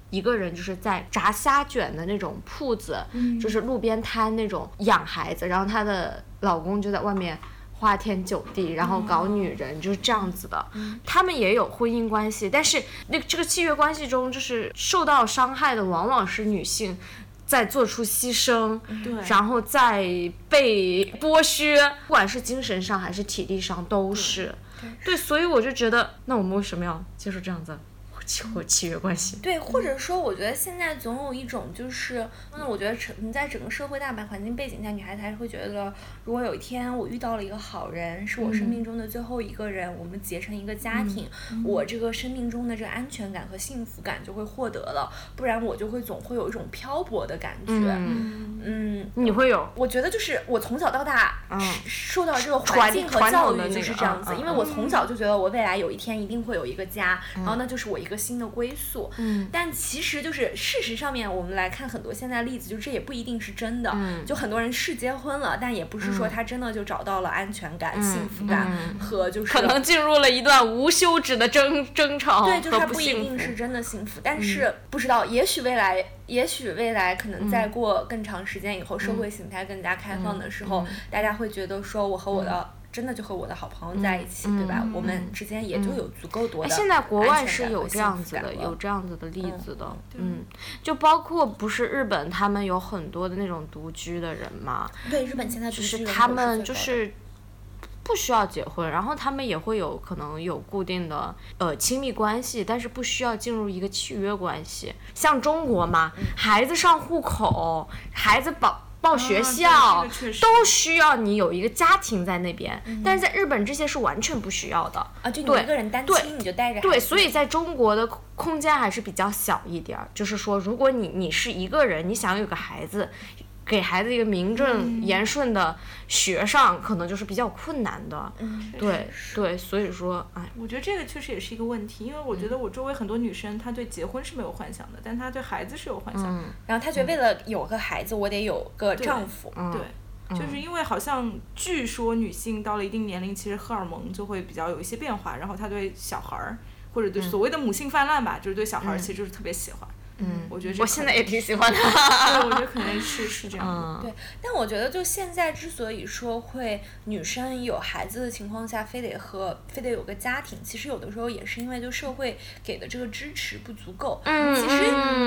一个人就是在炸虾卷的那种铺子，就是路边摊那种养孩子，然后她的老公就在外面。花天酒地，然后搞女人，就是这样子的。他们也有婚姻关系，但是那这个契约关系中，就是受到伤害的往往是女性，在做出牺牲，然后再被剥削，不管是精神上还是体力上都是。对，所以我就觉得，那我们为什么要接受这样子？或契约关系，对，或者说，我觉得现在总有一种就是，嗯，我觉得成你在整个社会大环境背景下，女孩子还是会觉得，如果有一天我遇到了一个好人，是我生命中的最后一个人，我们结成一个家庭，我这个生命中的这个安全感和幸福感就会获得了，不然我就会总会有一种漂泊的感觉。嗯，你会有？我觉得就是我从小到大受到这个环境和教育就是这样子，因为我从小就觉得我未来有一天一定会有一个家，然后那就是我一个。新的归宿，嗯，但其实就是事实上面，我们来看很多现在例子，就这也不一定是真的，嗯，就很多人是结婚了，但也不是说他真的就找到了安全感、幸福感和就是可能进入了一段无休止的争争吵，对，就是他不一定是真的幸福，但是不知道，也许未来，也许未来可能再过更长时间以后，社会形态更加开放的时候，大家会觉得说我和我的。真的就和我的好朋友在一起，对吧？我们之间也就有足够多的现在国外是有这样子的，有这样子的例子的，嗯，就包括不是日本，他们有很多的那种独居的人嘛。对，日本现在就是他们就是不需要结婚，然后他们也会有可能有固定的呃亲密关系，但是不需要进入一个契约关系。像中国嘛，孩子上户口，孩子保。报学校都需要你有一个家庭在那边，但是在日本这些是完全不需要的啊，就你一个人单亲你就带着对，所以在中国的空间还是比较小一点儿，就是说如果你你是一个人，你想有个孩子。给孩子一个名正言顺的学上，可能就是比较困难的。嗯，对对，所以说，哎，我觉得这个确实也是一个问题，因为我觉得我周围很多女生，她对结婚是没有幻想的，但她对孩子是有幻想。嗯，然后她觉得为了有个孩子，我得有个丈夫。对，就是因为好像据说女性到了一定年龄，其实荷尔蒙就会比较有一些变化，然后她对小孩儿或者对所谓的母性泛滥吧，就是对小孩儿其实就是特别喜欢。嗯，我觉得我现在也挺喜欢的。*laughs* 对，我觉得可能是是这样的。对，但我觉得就现在之所以说会女生有孩子的情况下，非得和非得有个家庭，其实有的时候也是因为就社会给的这个支持不足够。嗯。其实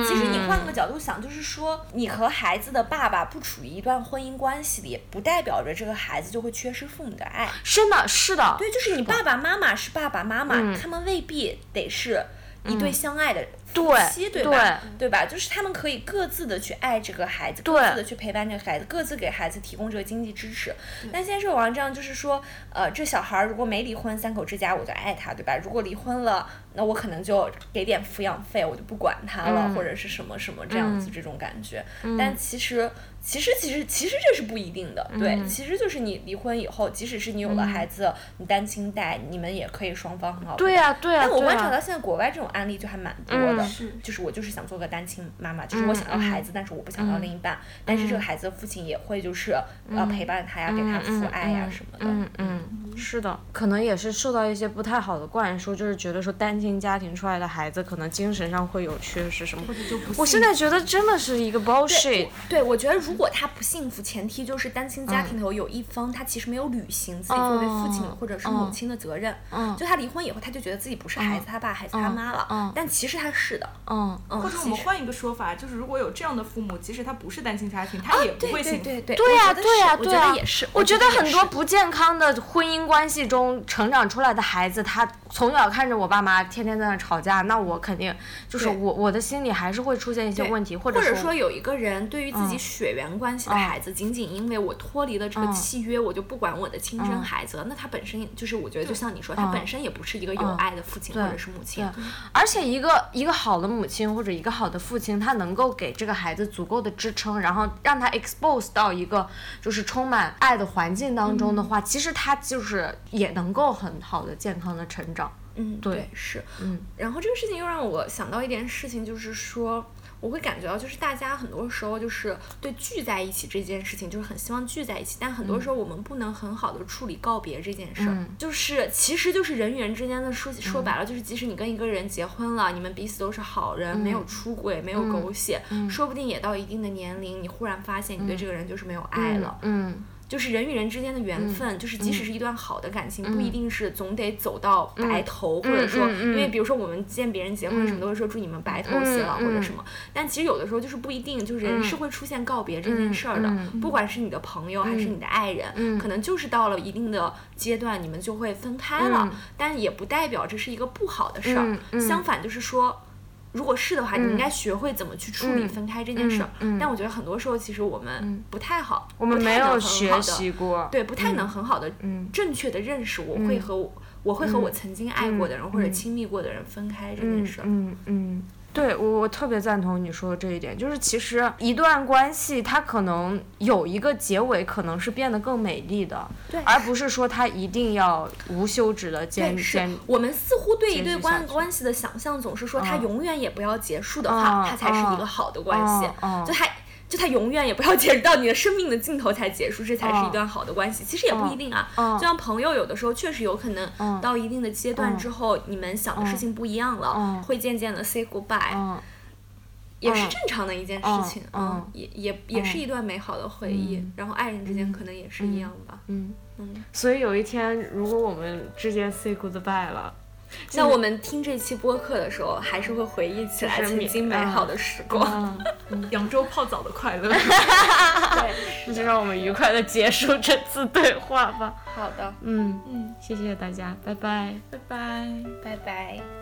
其实你换个角度想，就是说你和孩子的爸爸不处于一段婚姻关系里，不代表着这个孩子就会缺失父母的爱。是的，是的。对，就是你爸爸妈妈是爸爸妈妈，他们未必得是一对相爱的。夫妻对吧？对吧？就是他们可以各自的去爱这个孩子，各自的去陪伴这个孩子，各自给孩子提供这个经济支持。但现在社会上这样，就是说，呃，这小孩如果没离婚，三口之家我就爱他，对吧？如果离婚了，那我可能就给点抚养费，我就不管他了，或者是什么什么这样子这种感觉。但其实。其实，其实，其实这是不一定的，对，其实就是你离婚以后，即使是你有了孩子，你单亲带，你们也可以双方很好。对呀，对呀。但我观察到现在国外这种案例就还蛮多的，就是我就是想做个单亲妈妈，就是我想要孩子，但是我不想要另一半，但是这个孩子的父亲也会就是要陪伴他呀，给他父爱呀什么的。嗯嗯，是的，可能也是受到一些不太好的灌输，就是觉得说单亲家庭出来的孩子可能精神上会有缺失什么。我现在觉得真的是一个 bullshit。对，我觉得如。果他不幸福，前提就是单亲家庭里头有一方，他其实没有履行自己作为父亲或者是母亲的责任。就他离婚以后，他就觉得自己不是孩子他爸，孩子他妈了。但其实他是。的。嗯嗯。或者我们换一个说法，就是如果有这样的父母，即使他不是单亲家庭，他也不会幸福。对对对对呀对呀对呀，也是。我觉得很多不健康的婚姻关系中成长出来的孩子，他从小看着我爸妈天天在那吵架，那我肯定就是我我的心里还是会出现一些问题，或者说有一个人对于自己血缘关系的孩子，仅仅因为我脱离了这个契约，我就不管我的亲生孩子了，那他本身就是我觉得就像你说，他本身也不是一个有爱的父亲或者是母亲。而且一个一个好的母亲或者一个好的父亲，他能够给这个孩子足够的支撑，然后让他 expose 到一个就是充满爱的环境当中的话，其实他就是也能够很好的健康的成长。嗯，对，是，嗯。然后这个事情又让我想到一件事情，就是说。我会感觉到，就是大家很多时候就是对聚在一起这件事情，就是很希望聚在一起，但很多时候我们不能很好的处理告别这件事。儿，就是其实就是人与人之间的说说白了，就是即使你跟一个人结婚了，你们彼此都是好人，没有出轨，没有狗血，说不定也到一定的年龄，你忽然发现你对这个人就是没有爱了，嗯。就是人与人之间的缘分，就是即使是一段好的感情，不一定是总得走到白头，或者说，因为比如说我们见别人结婚什么，都会说祝你们白头偕老或者什么。但其实有的时候就是不一定，就是人是会出现告别这件事儿的，不管是你的朋友还是你的爱人，可能就是到了一定的阶段，你们就会分开了。但也不代表这是一个不好的事儿，相反就是说。如果是的话，你应该学会怎么去处理分开这件事儿。但我觉得很多时候其实我们不太好，我们没有学习过，对，不太能很好的、正确的认识我会和我会和我曾经爱过的人或者亲密过的人分开这件事儿。嗯嗯。对我，我特别赞同你说的这一点，就是其实一段关系它可能有一个结尾，可能是变得更美丽的，对，而不是说它一定要无休止的坚坚。我们似乎对一对关关系的想象总是说，它永远也不要结束的话，它才是一个好的关系，就它。就他永远也不要结束到你的生命的尽头才结束，这才是一段好的关系。其实也不一定啊，就像朋友，有的时候确实有可能到一定的阶段之后，你们想的事情不一样了，会渐渐的 say goodbye，也是正常的一件事情。嗯，也也也是一段美好的回忆。然后爱人之间可能也是一样吧。嗯。嗯。所以有一天，如果我们之间 say goodbye 了。那我们听这期播客的时候，还是会回忆起来曾经美好的时光，*laughs* 扬州泡澡的快乐。*laughs* 对，那就让我们愉快的结束这次对话吧。好的，嗯嗯，谢谢大家，拜拜，拜拜，拜拜。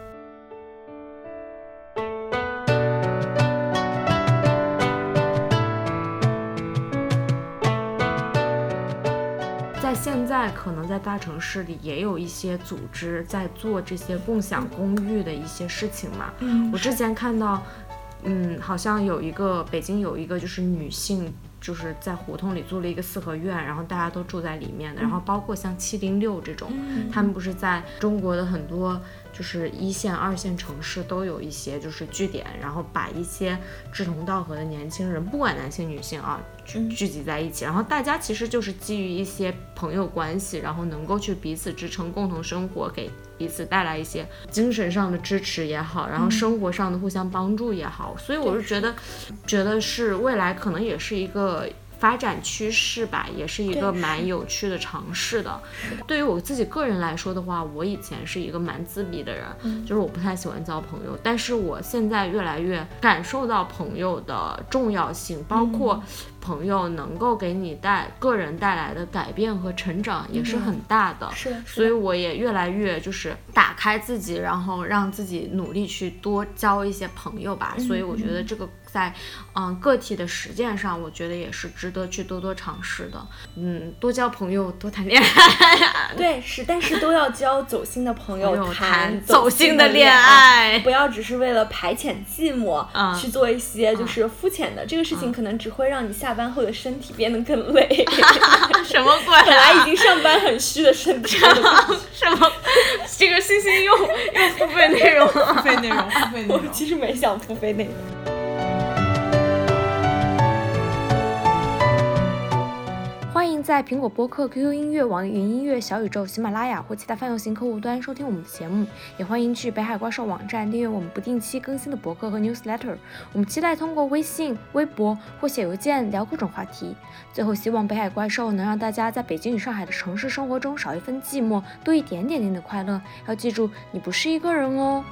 在现在，可能在大城市里也有一些组织在做这些共享公寓的一些事情嘛。嗯，我之前看到，嗯，好像有一个北京有一个就是女性就是在胡同里租了一个四合院，然后大家都住在里面的。然后包括像七零六这种，他们不是在中国的很多。就是一线、二线城市都有一些就是据点，然后把一些志同道合的年轻人，不管男性女性啊，聚聚集在一起，然后大家其实就是基于一些朋友关系，然后能够去彼此支撑，共同生活，给彼此带来一些精神上的支持也好，然后生活上的互相帮助也好，所以我是觉得，觉得是未来可能也是一个。发展趋势吧，也是一个蛮有趣的尝试的。对于我自己个人来说的话，我以前是一个蛮自闭的人，就是我不太喜欢交朋友。但是我现在越来越感受到朋友的重要性，包括。朋友能够给你带个人带来的改变和成长也是很大的，是，所以我也越来越就是打开自己，然后让自己努力去多交一些朋友吧。所以我觉得这个在嗯个体的实践上，我觉得也是值得去多多尝试的。嗯，多交朋友，多谈恋爱。*laughs* 对，是，但是都要交走心的朋友，谈走心的恋爱，不要只是为了排遣寂寞去做一些就是肤浅的这个事情，可能只会让你下。班后的身体变得更累，*laughs* 什么鬼？本来已经上班很虚的身体，什么？这个星星又又付费内容，付费内容，付费内容。*laughs* 我其实没想付费内容。欢迎在苹果播客、QQ 音乐、网易云音乐、小宇宙、喜马拉雅或其他泛用型客户端收听我们的节目，也欢迎去北海怪兽网站订阅我们不定期更新的博客和 newsletter。我们期待通过微信、微博或写邮件聊各种话题。最后，希望北海怪兽能让大家在北京与上海的城市生活中少一份寂寞，多一点点点的快乐。要记住，你不是一个人哦。